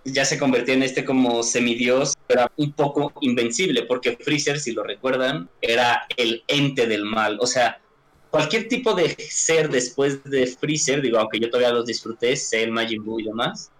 Ya se convirtió en este como semidios, pero era un poco invencible, porque Freezer, si lo recuerdan, era el ente del mal. O sea, cualquier tipo de ser después de Freezer, digo, aunque yo todavía los disfruté, Cell, Majin Buu y demás,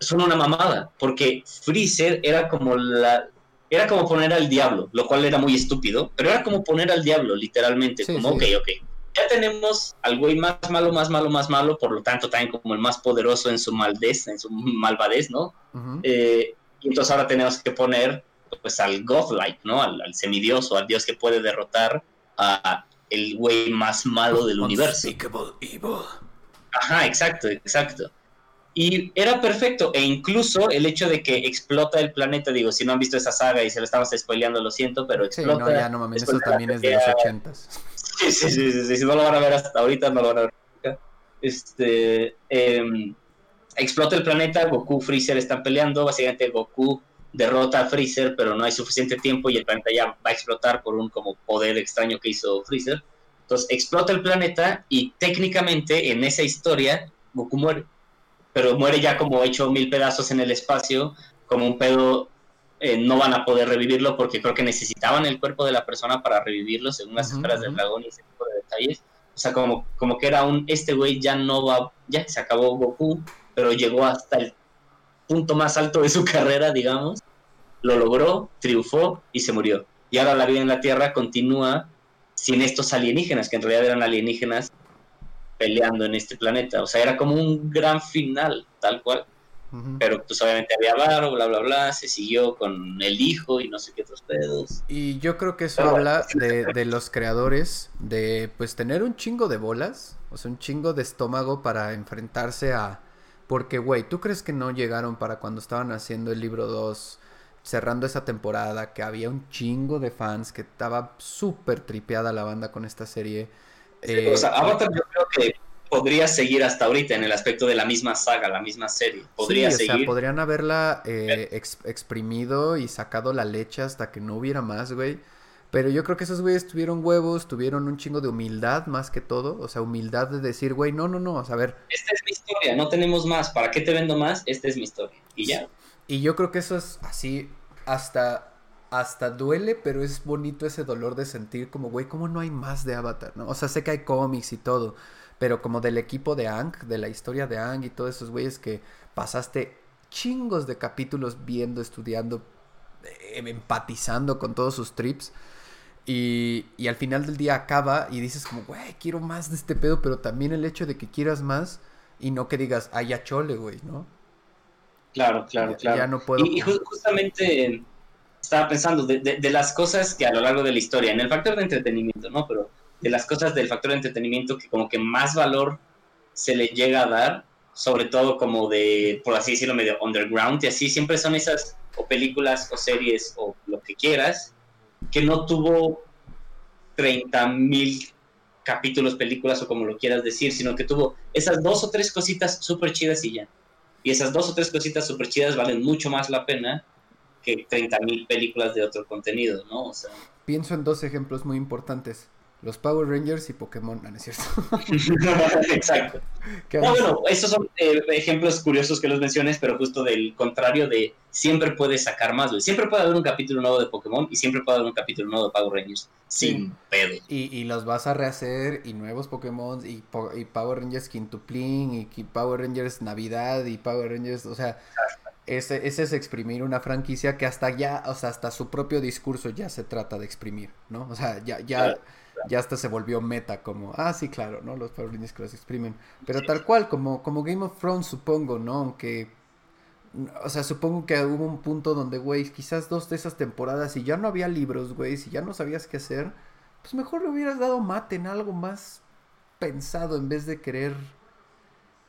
son una mamada, porque Freezer era como la... Era como poner al diablo, lo cual era muy estúpido, pero era como poner al diablo, literalmente, Sí, como, sí. ok, ok. Ya tenemos al güey más malo, más malo, más malo, por lo tanto también como el más poderoso en su maldez, en su malvadez, ¿no? Eh, y entonces ahora tenemos que poner pues al godlike, ¿no? Al, al semidios o al dios que puede derrotar a el güey más malo del universo. Evil. Ajá, exacto, exacto. Y era perfecto, e incluso el hecho de que explota el planeta, digo, si no han visto esa saga y se lo estamos spoileando, lo siento, pero Sí, explota. no, ya no mames, eso también es de los ochentas. Sí, sí, sí, sí, no lo van a ver hasta ahorita, no lo van a ver nunca. Este, em, explota el planeta, Goku, Freezer están peleando, básicamente Goku derrota a Freezer, pero no hay suficiente tiempo y el planeta ya va a explotar por un como poder extraño que hizo Freezer. Entonces explota el planeta y técnicamente en esa historia Goku muere, pero muere ya como hecho mil pedazos en el espacio, como un pedo eh, no van a poder revivirlo porque creo que necesitaban el cuerpo de la persona para revivirlo según las Ujú, esferas del dragón y ese tipo de detalles. O sea, como, como que era un, este güey ya no va, ya se acabó Goku, pero llegó hasta el punto más alto de su carrera, digamos, lo logró, triunfó y se murió. Y ahora la vida en la Tierra continúa sin estos alienígenas, que en realidad eran alienígenas peleando en este planeta. O sea, era como un gran final, tal cual Pero pues obviamente había varo, bla, bla, bla, se siguió con el hijo y no sé qué otros pedos. Y yo creo que eso Pero bueno. habla de, de los creadores de pues tener un chingo de bolas, o sea, un chingo de estómago para enfrentarse a... Porque, güey, ¿tú crees que no llegaron para cuando estaban haciendo el libro 2, cerrando esa temporada, que había un chingo de fans, que estaba súper tripeada la banda con esta serie? Eh, o sea, Avatar yo creo que podría seguir hasta ahorita en el aspecto de la misma saga, la misma serie. Podría sí, o sea, seguir. podrían haberla eh, ex- exprimido y sacado la leche hasta que no hubiera más, güey. Pero yo creo que esos güeyes tuvieron huevos, tuvieron un chingo de humildad más que todo. O sea, humildad de decir, güey, no, no, no, o sea, a ver. Esta es mi historia, no tenemos más. ¿Para qué te vendo más? Esta es mi historia. Y ya. Y yo creo que eso es así, hasta, hasta duele, pero es bonito ese dolor de sentir como, güey, ¿cómo no hay más de Avatar, no? O sea, sé que hay cómics y todo, pero como del equipo de Ang, de la historia de Ang y todos esos güeyes que pasaste chingos de capítulos viendo, estudiando, eh, empatizando con todos sus trips. Y, y al final del día acaba y dices como, güey, quiero más de este pedo, pero también el hecho de que quieras más y no que digas, ay, ya chole, güey, ¿no? Claro, claro, Ya- claro. ya no puedo Y, y justamente estaba pensando de, de- de las cosas que a lo largo de la historia, en el factor de entretenimiento, ¿no? Pero de las cosas del factor de entretenimiento que como que más valor se le llega a dar, sobre todo como de, por así decirlo, medio underground, y así siempre son esas o películas o series o lo que quieras, que no tuvo 30 mil capítulos, películas o como lo quieras decir, sino que tuvo esas dos o tres cositas súper chidas y ya. Y esas dos o tres cositas súper chidas valen mucho más la pena que 30 mil películas de otro contenido, ¿no? Pienso en dos ejemplos muy importantes. Los Power Rangers y Pokémon, no, es cierto. exacto. ¿Qué No, bueno, esos son eh, ejemplos curiosos que los menciones, pero justo del contrario de siempre puedes sacar más, güey. Siempre puede haber un capítulo nuevo de Pokémon y siempre puede haber un capítulo nuevo de Power Rangers. Sin Sí. pedo. Y, y los vas a rehacer y nuevos Pokémon y, po- y Power Rangers Quintuplín y, Power Rangers Navidad y Power Rangers, o sea, ese, ese es exprimir una franquicia que hasta ya, o sea, hasta su propio discurso ya se trata de exprimir, ¿no? O sea, ya, ya, Claro. Ya hasta se volvió meta como, ah, sí, claro, ¿no? Los Power Rangers que los exprimen. Pero tal cual, como, como Game of Thrones, supongo, ¿no? Aunque, o sea, supongo que hubo un punto donde, güey, quizás dos de esas temporadas, si ya no había libros, güey, si ya no sabías qué hacer, pues mejor le hubieras dado mate en algo más pensado en vez de querer...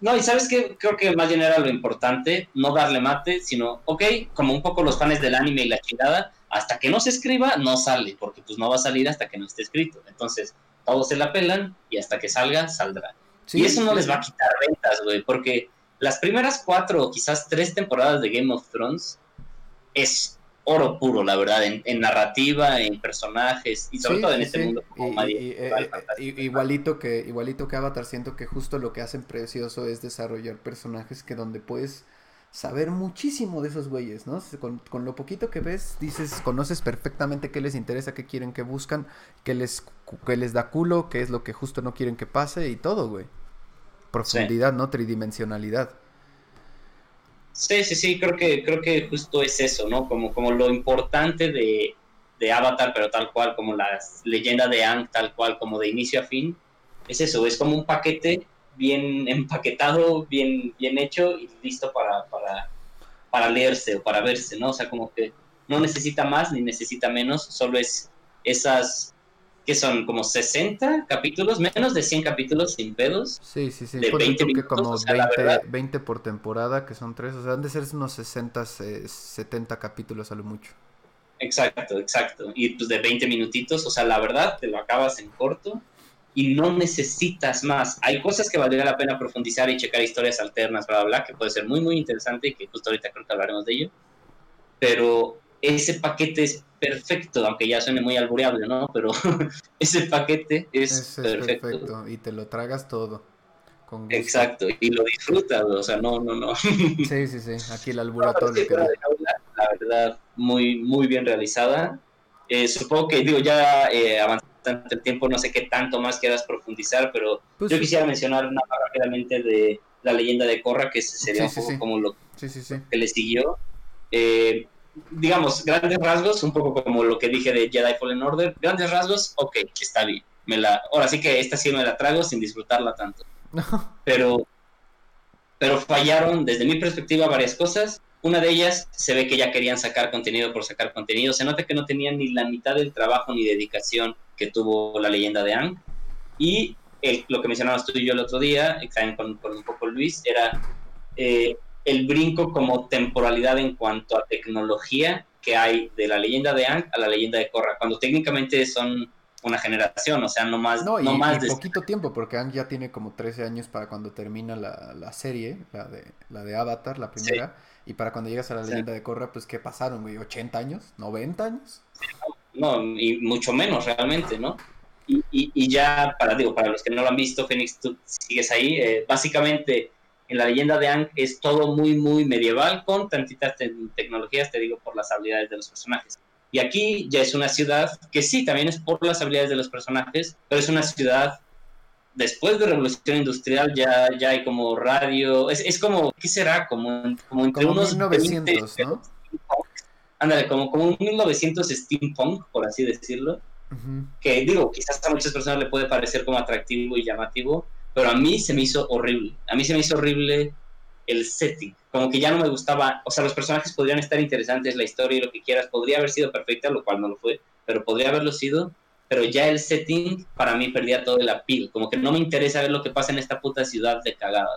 No, y sabes que creo que más bien era lo importante, no darle mate, sino, ok, como un poco los fans del anime y la chingada, hasta que no se escriba, no sale, porque pues no va a salir hasta que no esté escrito. Entonces, todos se la pelan y hasta que salga, saldrá. y eso no les va a quitar ventas, güey, porque las primeras cuatro o quizás tres temporadas de Game of Thrones es oro puro, la verdad, en, narrativa, en personajes y sobre todo en este mundo como eh, igualito que igualito que Avatar, siento que justo lo que hacen precioso es desarrollar personajes que donde puedes saber muchísimo de esos güeyes, ¿no? Con, con, lo poquito que ves, dices, conoces perfectamente qué les interesa, qué quieren que buscan, qué les, qué les da culo, qué es lo que justo no quieren que pase y todo, güey. Profundidad, ¿no? Tridimensionalidad. Sí, sí, sí, creo que, creo que justo es eso, ¿no? Como, como lo importante de, Avatar, pero tal cual, como la leyenda de Ang, tal cual, como de inicio a fin, es eso, es como un paquete bien empaquetado, bien, bien hecho y listo para, para, para leerse o para verse, ¿no? O sea, como que no necesita más ni necesita menos, solo es esas que son como 60 capítulos, menos de 100 capítulos sin pedos. Sí, sí, sí. De 20 minutos, como 20, por temporada, que son tres, o sea, han de ser unos 60, 70 capítulos a lo mucho. Exacto, exacto. Y pues de 20 minutitos, o sea, la verdad, te lo acabas en corto y no necesitas más. Hay cosas que valdría la pena profundizar y checar historias alternas, bla, bla, bla, que puede ser muy, muy interesante y que justo ahorita creo que hablaremos de ello. Pero ese paquete es perfecto, aunque ya suene muy albureable, ¿no? Pero ese paquete es, perfecto. Y te lo tragas todo. Exacto, y lo disfrutas, o sea, no, no, no. Sí, sí, sí, aquí el alburato la, la, verdad, muy, muy bien realizada. Eh, supongo que, digo, ya eh, avanzando el tiempo, no sé qué tanto más quieras profundizar, pero pues yo quisiera mencionar una rápidamente de la leyenda de Korra, que sería un poco como lo que le siguió. Eh, digamos, grandes rasgos, un poco como lo que dije de Jedi Fallen Order, grandes rasgos, ok, está bien. Me la, ahora sí que esta sí me la trago sin disfrutarla tanto. Pero, pero fallaron desde mi perspectiva varias cosas. Una de ellas se ve que ya querían sacar contenido por sacar contenido. Se nota que no tenían ni la mitad del trabajo ni dedicación que tuvo la leyenda de Ang. Y lo que mencionabas tú y yo el otro día, también con, con un poco Luis, era eh, el brinco como temporalidad en cuanto a tecnología que hay de la leyenda de Ang a la leyenda de Korra, cuando técnicamente son una generación, o sea, no más, no, y, más de poquito tiempo, porque Ang ya tiene como 13 años para cuando termina la, serie, la de, la de Avatar, la primera, y para cuando llegas a la leyenda de Korra, pues ¿qué pasaron, güey? ¿80 años? ¿90 años? No, y mucho menos realmente, ¿no? Y, y, ya, para, digo, para los que no lo han visto, Fénix, tú sigues ahí, eh, básicamente en la leyenda de Ang es todo muy, muy medieval, con tantitas tecnologías, te digo, por las habilidades de los personajes. Y aquí ya es una ciudad que sí, también es por las habilidades de los personajes, pero es una ciudad, después de Revolución Industrial, ya, ya hay como radio, es, es como, ¿qué será? Como, como entre unos 1900, ¿no? Ándale, como, como un 1900 steampunk, por así decirlo. Que digo, quizás a muchas personas le puede parecer como atractivo y llamativo, pero a mí se me hizo horrible. A mí se me hizo horrible el setting. Como que ya no me gustaba, o sea, los personajes podrían estar interesantes, la historia y lo que quieras, podría haber sido perfecta, lo cual no lo fue, pero podría haberlo sido, pero ya el setting para mí perdía todo el appeal, como que no me interesa ver lo que pasa en esta puta ciudad de cagada,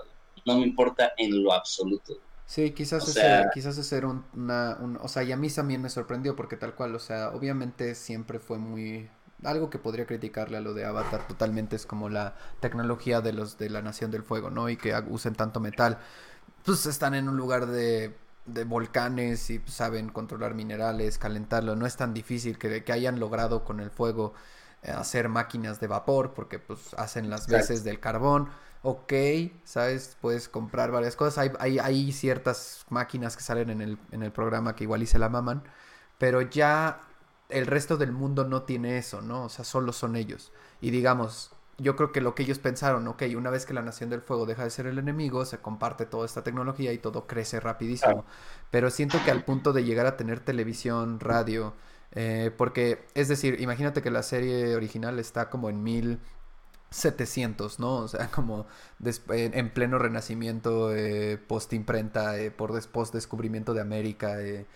no me importa en lo absoluto. Sí, quizás o sea, quizás ser una, un, o sea, y a mí también me sorprendió porque tal cual, o sea, obviamente siempre fue muy, algo que podría criticarle a lo de Avatar totalmente es como la tecnología de los de la Nación del Fuego, ¿no? Y que usen tanto metal. Pues están en un lugar de, de volcanes y saben controlar minerales, calentarlo. No es tan difícil que, que hayan logrado con el fuego eh, hacer máquinas de vapor porque pues hacen las veces del carbón. Ok, ¿sabes? Puedes comprar varias cosas. Hay, hay, hay ciertas máquinas que salen en el, en el programa que igual y se la maman. Pero ya el resto del mundo no tiene eso, ¿no? O sea, solo son ellos. Y digamos, yo creo que lo que ellos pensaron, ok, una vez que la Nación del Fuego deja de ser el enemigo, se comparte toda esta tecnología y todo crece rapidísimo. Pero siento que al punto de llegar a tener televisión, radio, eh, porque, es decir, imagínate que la serie original está como en 1700, ¿no? O sea, como en pleno renacimiento, eh, post imprenta, eh, por después descubrimiento de América, eh,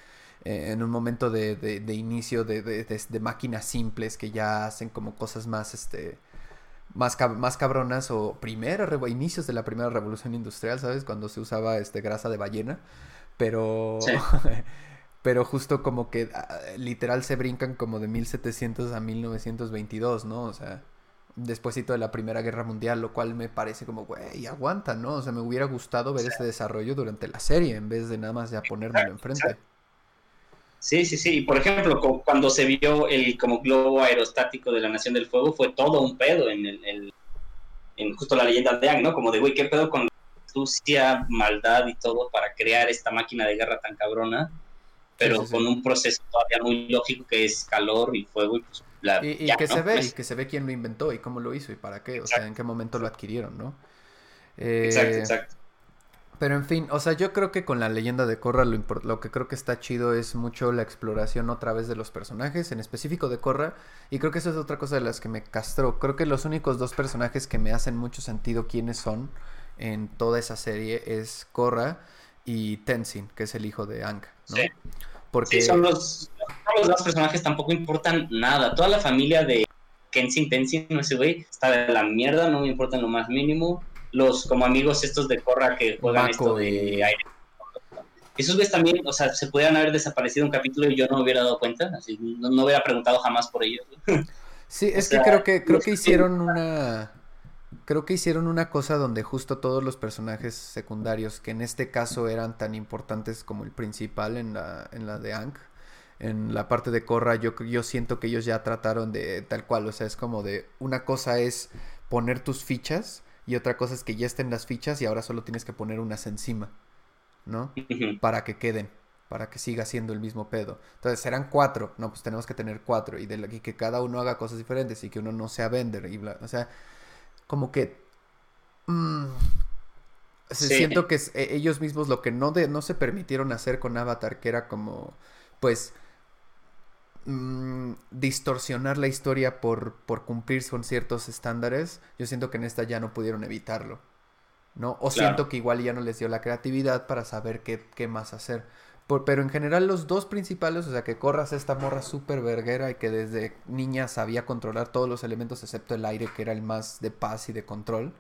en un momento de, de, inicio de, de, máquinas simples que ya hacen como cosas más, este, más, más cabronas o primera, inicios de la primera revolución industrial, ¿sabes? Cuando se usaba este, grasa de ballena, pero... pero justo como que ah, literal se brincan como de 1700 a 1922, ¿no? O sea, despuésito de la Primera Guerra Mundial, lo cual me parece como, güey, aguanta, ¿no? O sea, me hubiera gustado ver ese desarrollo durante la serie en vez de nada más ya ponérmelo enfrente. Sí, sí, sí. Por ejemplo, cuando se vio el como globo aerostático de la Nación del Fuego, fue todo un pedo en el, en justo la leyenda de Ang, ¿no? Como de, güey, ¿qué pedo con astucia, maldad y todo para crear esta máquina de guerra tan cabrona? Pero con un proceso todavía muy lógico que es calor y fuego y pues y, que se ve, y pues que se ve quién lo inventó y cómo lo hizo y para qué, o sea, en qué momento lo adquirieron, ¿no? exacto, eh, exacto. Pero en fin, o sea, yo creo que con la leyenda de Korra lo, lo, que creo que está chido es mucho la exploración otra vez de los personajes, en específico de Korra, y creo que eso es otra cosa de las que me castró. Creo que los únicos dos personajes que me hacen mucho sentido quiénes son en toda esa serie es Korra y Tenzin, que es el hijo de Aang, ¿no? Porque... Sí, son los, los dos personajes tampoco importan nada. Toda la familia de Kenshin Tenzin, no sé, güey, está de la mierda, no me importa lo más mínimo. Los como amigos estos de Korra que juegan esto de aire. Esos güeyes también, o sea, se pudieran haber desaparecido un capítulo y yo no me hubiera dado cuenta, así no, no hubiera preguntado jamás por ellos. Sí, es que creo que creo que hicieron una creo que hicieron una cosa donde justo todos los personajes secundarios, que en este caso eran tan importantes como el principal en la, en la de Ankh, en la parte de Korra, yo, yo siento que ellos ya trataron de tal cual, o sea, es como de una cosa es poner tus fichas y otra cosa es que ya estén las fichas y ahora solo tienes que poner unas encima, ¿no? Para que queden, para que siga siendo el mismo pedo. Entonces, serán cuatro, no, pues tenemos que tener cuatro y, de y que cada uno haga cosas diferentes y que uno no sea vender y bla, o sea como que... Mm, siento que e, ellos mismos lo que no, de, no se permitieron hacer con Avatar, que era como, pues, mm, distorsionar la historia por, por cumplir con ciertos estándares, yo siento que en esta ya no pudieron evitarlo, ¿no? O siento que igual ya no les dio la creatividad para saber qué, qué más hacer pero en general los dos principales, o sea, que corras esta morra súper verguera y que desde niña sabía controlar todos los elementos excepto el aire, que era el más de paz y de control.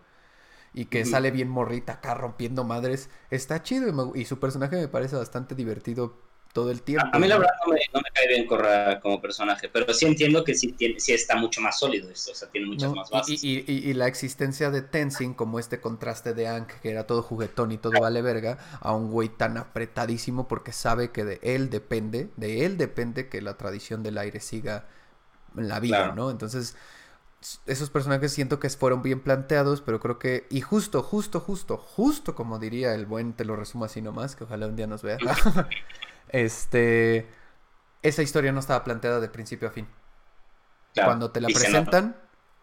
Y que sale bien morrita acá rompiendo madres. Está chido y, y su personaje me parece bastante divertido todo el tiempo. A, mí la verdad no me, cae bien Corra como personaje, pero sí entiendo que sí, tiene, sí está mucho más sólido esto, o sea, tiene muchas más bases. Y, y, la existencia de Tenzin como este contraste de Ankh, que era todo juguetón y todo vale verga, a un güey tan apretadísimo porque sabe que de él depende, de él depende que la tradición del aire siga en la vida, ¿no? Entonces esos personajes siento que fueron bien planteados, pero creo que, y justo, justo, justo, justo como diría el buen, te lo resumo así nomás, que ojalá un día nos vea, este, esa historia no estaba planteada de principio a fin. Cuando te la presentan,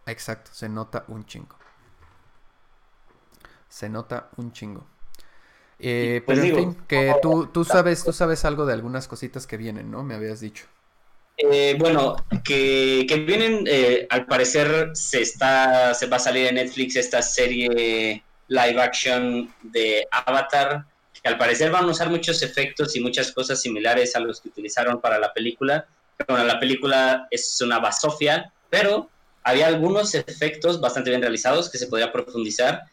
exacto, se nota un chingo. Se nota un chingo. Eh, pues pero en fin, que tú, tú sabes, tú sabes algo de algunas cositas que vienen, ¿no? Me habías dicho. Eh, bueno, que, vienen, eh, al parecer se está, se va a salir en Netflix esta serie live action de Avatar, que al parecer van a usar muchos efectos y muchas cosas similares a los que utilizaron para la película. Bueno, la película es una basofia, pero había algunos efectos bastante bien realizados que se podría profundizar.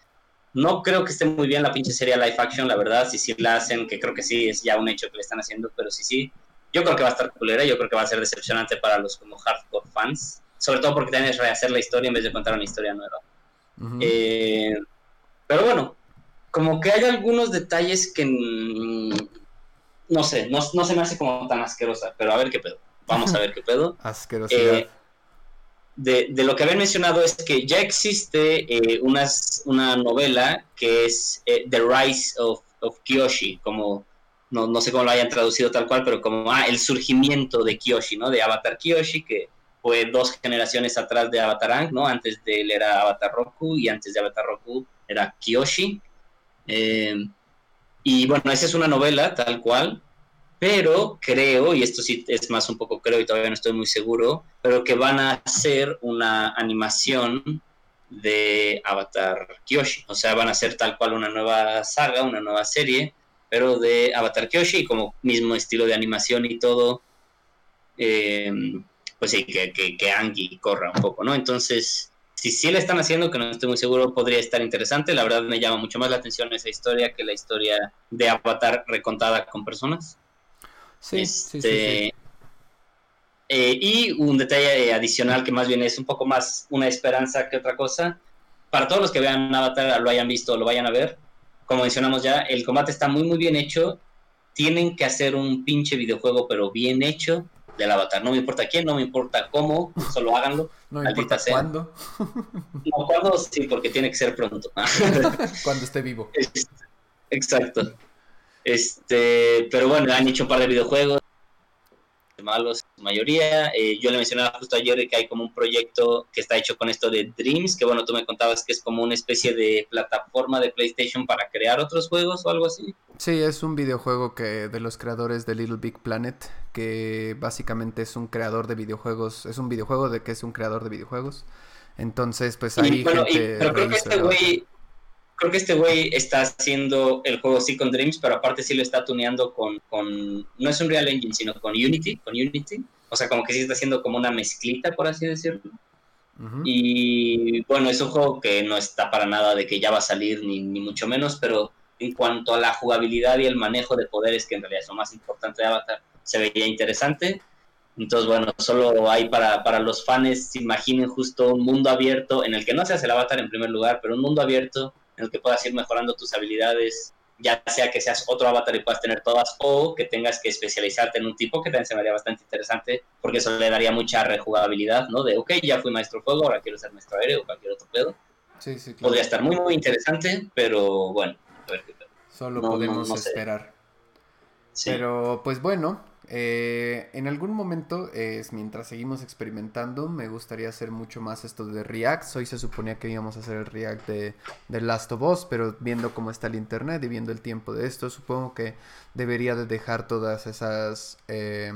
No creo que esté muy bien la pinche serie live action, la verdad, si sí la hacen, que creo que sí, es ya un hecho que le están haciendo, pero sí, sí, yo creo que va a estar culera, yo creo que va a ser decepcionante para los como hardcore fans, sobre todo porque tienes que rehacer la historia en vez de contar una historia nueva. Eh, pero bueno, como que hay algunos detalles que no sé, no, se me hace como tan asquerosa, pero a ver qué pedo. Vamos a ver qué pedo. Asquerosidad. Eh, de, de, lo que habían mencionado es que ya existe eh, una novela que es The Rise of, of Kyoshi, como no, no sé cómo lo hayan traducido tal cual, pero como ah, el surgimiento de Kyoshi, ¿no? De Avatar Kyoshi, que fue dos generaciones atrás de Avatar Ang, ¿no? Antes de él era Avatar Roku y antes de Avatar Roku era Kyoshi. Eh, y bueno, esa es una novela tal cual, pero creo, y esto sí es más un poco creo y todavía no estoy muy seguro, pero que van a hacer una animación de Avatar Kyoshi. O sea, van a hacer tal cual una nueva saga, una nueva serie pero de Avatar Kyoshi, como mismo estilo de animación y todo, eh, pues sí, que, que, Angie corra un poco, ¿no? Entonces, si sí le están haciendo, que no estoy muy seguro, podría estar interesante. La verdad me llama mucho más la atención esa historia que la historia de Avatar recontada con personas. Sí, sí, sí, este, Eh, y un detalle adicional que más bien es un poco más una esperanza que otra cosa. Para todos los que vean Avatar, lo hayan visto, lo vayan a ver, como mencionamos ya, el combate está muy, muy bien hecho. Tienen que hacer un pinche videojuego, pero bien hecho del Avatar. No me importa quién, no me importa cómo, solo háganlo. No me importa cuándo. No, cuándo sí, porque tiene que ser pronto. cuando esté vivo. Exacto. Este, pero bueno, han hecho un par de videojuegos malos, mayoría. Eh, yo le mencionaba justo ayer que hay como un proyecto que está hecho con esto de Dreams, que bueno, tú me contabas que es como una especie de plataforma de PlayStation para crear otros juegos o algo así. Sí, es un videojuego que de los creadores de Little Big Planet, que básicamente es un creador de videojuegos, es un videojuego de que es un creador de videojuegos. Entonces, pues ahí gente pero creo que este güey creo que este güey está haciendo el juego sí con Dreams, pero aparte sí lo está tuneando con, con, no es un Real Engine, sino con Unity, con Unity. O sea, como que sí está haciendo como una mezclita, por así decirlo. Y bueno, es un juego que no está para nada de que ya va a salir, ni, ni mucho menos, pero en cuanto a la jugabilidad y el manejo de poderes, que en realidad es lo más importante de Avatar, se veía interesante. Entonces, bueno, solo hay para, para los fans, se imaginen justo un mundo abierto en el que no se hace el avatar en primer lugar, pero un mundo abierto en el que puedas ir mejorando tus habilidades, ya sea que seas otro avatar y puedas tener todas, o que tengas que especializarte en un tipo, que también se me haría bastante interesante, porque eso le daría mucha rejugabilidad, ¿no? De, ok, ya fui maestro fuego, ahora quiero ser maestro aéreo o cualquier otro pedo. Sí, sí, Podría estar muy, muy interesante, pero bueno, a ver qué Solo podemos esperar. Pero, pues bueno, eh, en algún momento, es, mientras seguimos experimentando, me gustaría hacer mucho más esto de React. Hoy se suponía que íbamos a hacer el React de, de, Last of Us, pero viendo cómo está el internet y viendo el tiempo de esto, supongo que debería de dejar todas esas... Eh,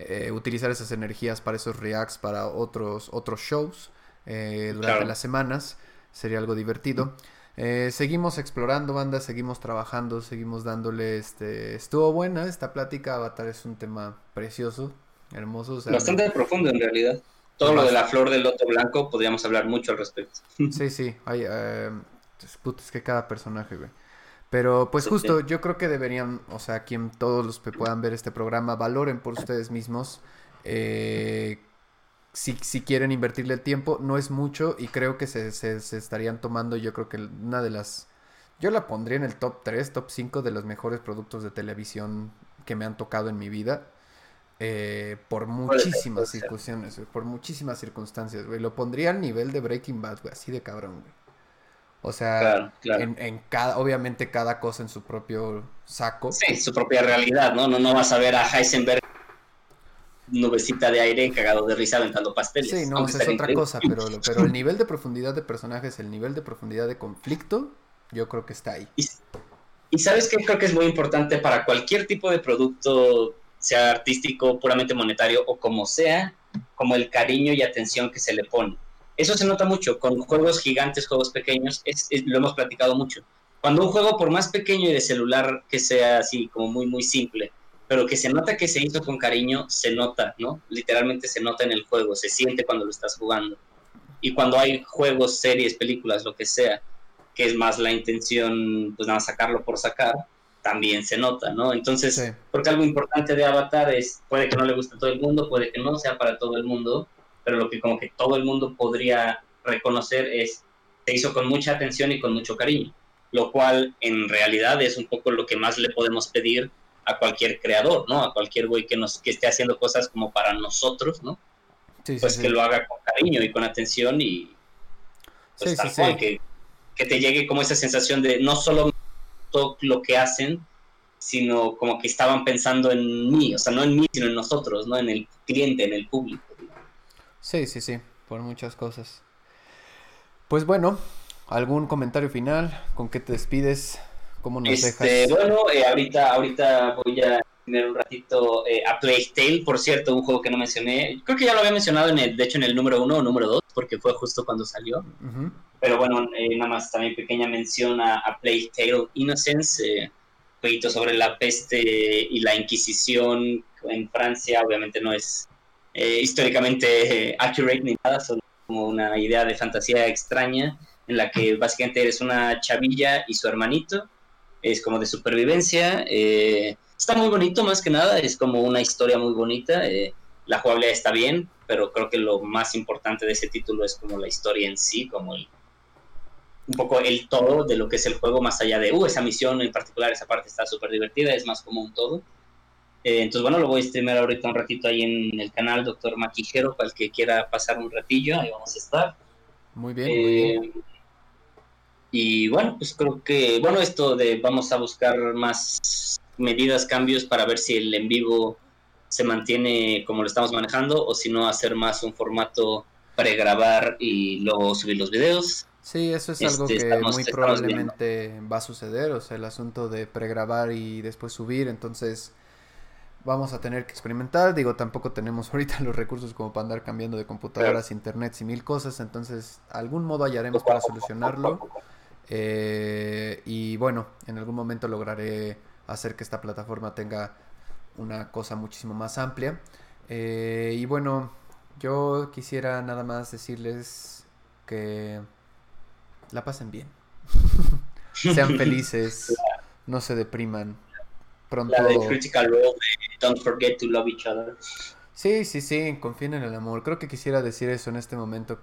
eh, utilizar esas energías para esos Reacts para otros, otros shows durante las semanas. Sería algo divertido. Eh, seguimos explorando, banda, seguimos trabajando, seguimos dándole, este, estuvo buena esta plática, Avatar es un tema precioso, hermoso. Bastante profundo en realidad. Todo lo de la flor del loto blanco, podríamos hablar mucho al respecto. Sí, sí, hay, eh, es que cada personaje, güey. Pero pues justo, yo creo que deberían, o sea, quien todos los que puedan ver este programa, valoren por ustedes mismos eh, si, si, quieren invertirle el tiempo, no es mucho y creo que se, se, estarían tomando, yo creo que una de las... Yo la pondría en el top 3, top 5 de los mejores productos de televisión que me han tocado en mi vida. Eh, por muchísimas circunstancias, por muchísimas circunstancias, güey. Lo pondría al nivel de Breaking Bad, güey, así de cabrón, güey. O sea, En, en, cada, obviamente cada cosa en su propio saco. Sí, su propia realidad, ¿no? No, no vas a ver a Heisenberg nubecita de aire cagado de risa aventando pasteles. Sí, no, es otra cosa, pero, pero el nivel de profundidad de personajes, el nivel de profundidad de conflicto, yo creo que está ahí. Y, sabes que creo que es muy importante para cualquier tipo de producto, sea artístico, puramente monetario o como sea, como el cariño y atención que se le pone. Eso se nota mucho con juegos gigantes, juegos pequeños, lo hemos platicado mucho. Cuando un juego, por más pequeño y de celular que sea así, como muy, muy simple, pero que se nota que se hizo con cariño, se nota, ¿no? Literalmente se nota en el juego, se siente cuando lo estás jugando. Y cuando hay juegos, series, películas, lo que sea, que es más la intención, pues nada, sacarlo por sacar, también se nota, ¿no? Entonces, porque algo importante de Avatar es, puede que no le guste a todo el mundo, puede que no sea para todo el mundo, pero lo que como que todo el mundo podría reconocer es, se hizo con mucha atención y con mucho cariño, lo cual en realidad es un poco lo que más le podemos pedir a cualquier creador, ¿no? A cualquier güey que nos que esté haciendo cosas como para nosotros, ¿no? Sí, pues que lo haga con cariño y con atención y pues tal cual, que, que te llegue como esa sensación de no solo todo lo que hacen, sino como que estaban pensando en mí, o sea, no en mí, sino en nosotros, ¿no? En el cliente, en el público. Sí, sí, sí, por muchas cosas. Pues bueno, ¿algún comentario final? ¿Con qué te despides? ¿Cómo nos este, Bueno, eh, ahorita, ahorita voy a tener un ratito eh, a Plague por cierto, un juego que no mencioné. Creo que ya lo había mencionado, en el, de hecho, en el número uno o número dos, porque fue justo cuando salió. Pero bueno, eh, nada más también pequeña mención a, a Plague Innocence, eh, jueguito sobre la peste y la Inquisición en Francia. Obviamente no es históricamente accurate ni nada, solo como una idea de fantasía extraña en la que básicamente eres una chavilla y su hermanito es como de supervivencia. Eh, está muy bonito más que nada, es como una historia muy bonita. Eh, la jugabilidad está bien, pero creo que lo más importante de ese título es como la historia en sí, como el, un poco el todo de lo que es el juego, más allá de, uh, esa misión en particular, esa parte está súper divertida, es más como un todo. Eh, entonces, bueno, lo voy a streamer ahorita un ratito ahí en el canal Doctor Maquijero, para el que quiera pasar un ratillo, ahí vamos a estar. Muy bien, muy bien. Y bueno, pues creo que, bueno, esto de vamos a buscar más medidas, cambios para ver si el en vivo se mantiene como lo estamos manejando o si no hacer más un formato pregrabar y luego subir los videos. Sí, eso es algo Este, que estamos- muy probablemente va a suceder, o sea, el asunto de pregrabar y después subir, entonces vamos a tener que experimentar, digo, tampoco tenemos ahorita los recursos como para andar cambiando de computadoras, internet y mil cosas, entonces algún modo hallaremos para solucionarlo. Eh, y bueno, en algún momento lograré hacer que esta plataforma tenga una cosa muchísimo más amplia. Eh, y bueno, yo quisiera nada más decirles que la pasen bien. Sean felices, no se depriman. Pronto. La de Critical Role de Don't Forget to Love Each Other. Sí, sí, sí, confíen en el amor. Creo que quisiera decir eso en este momento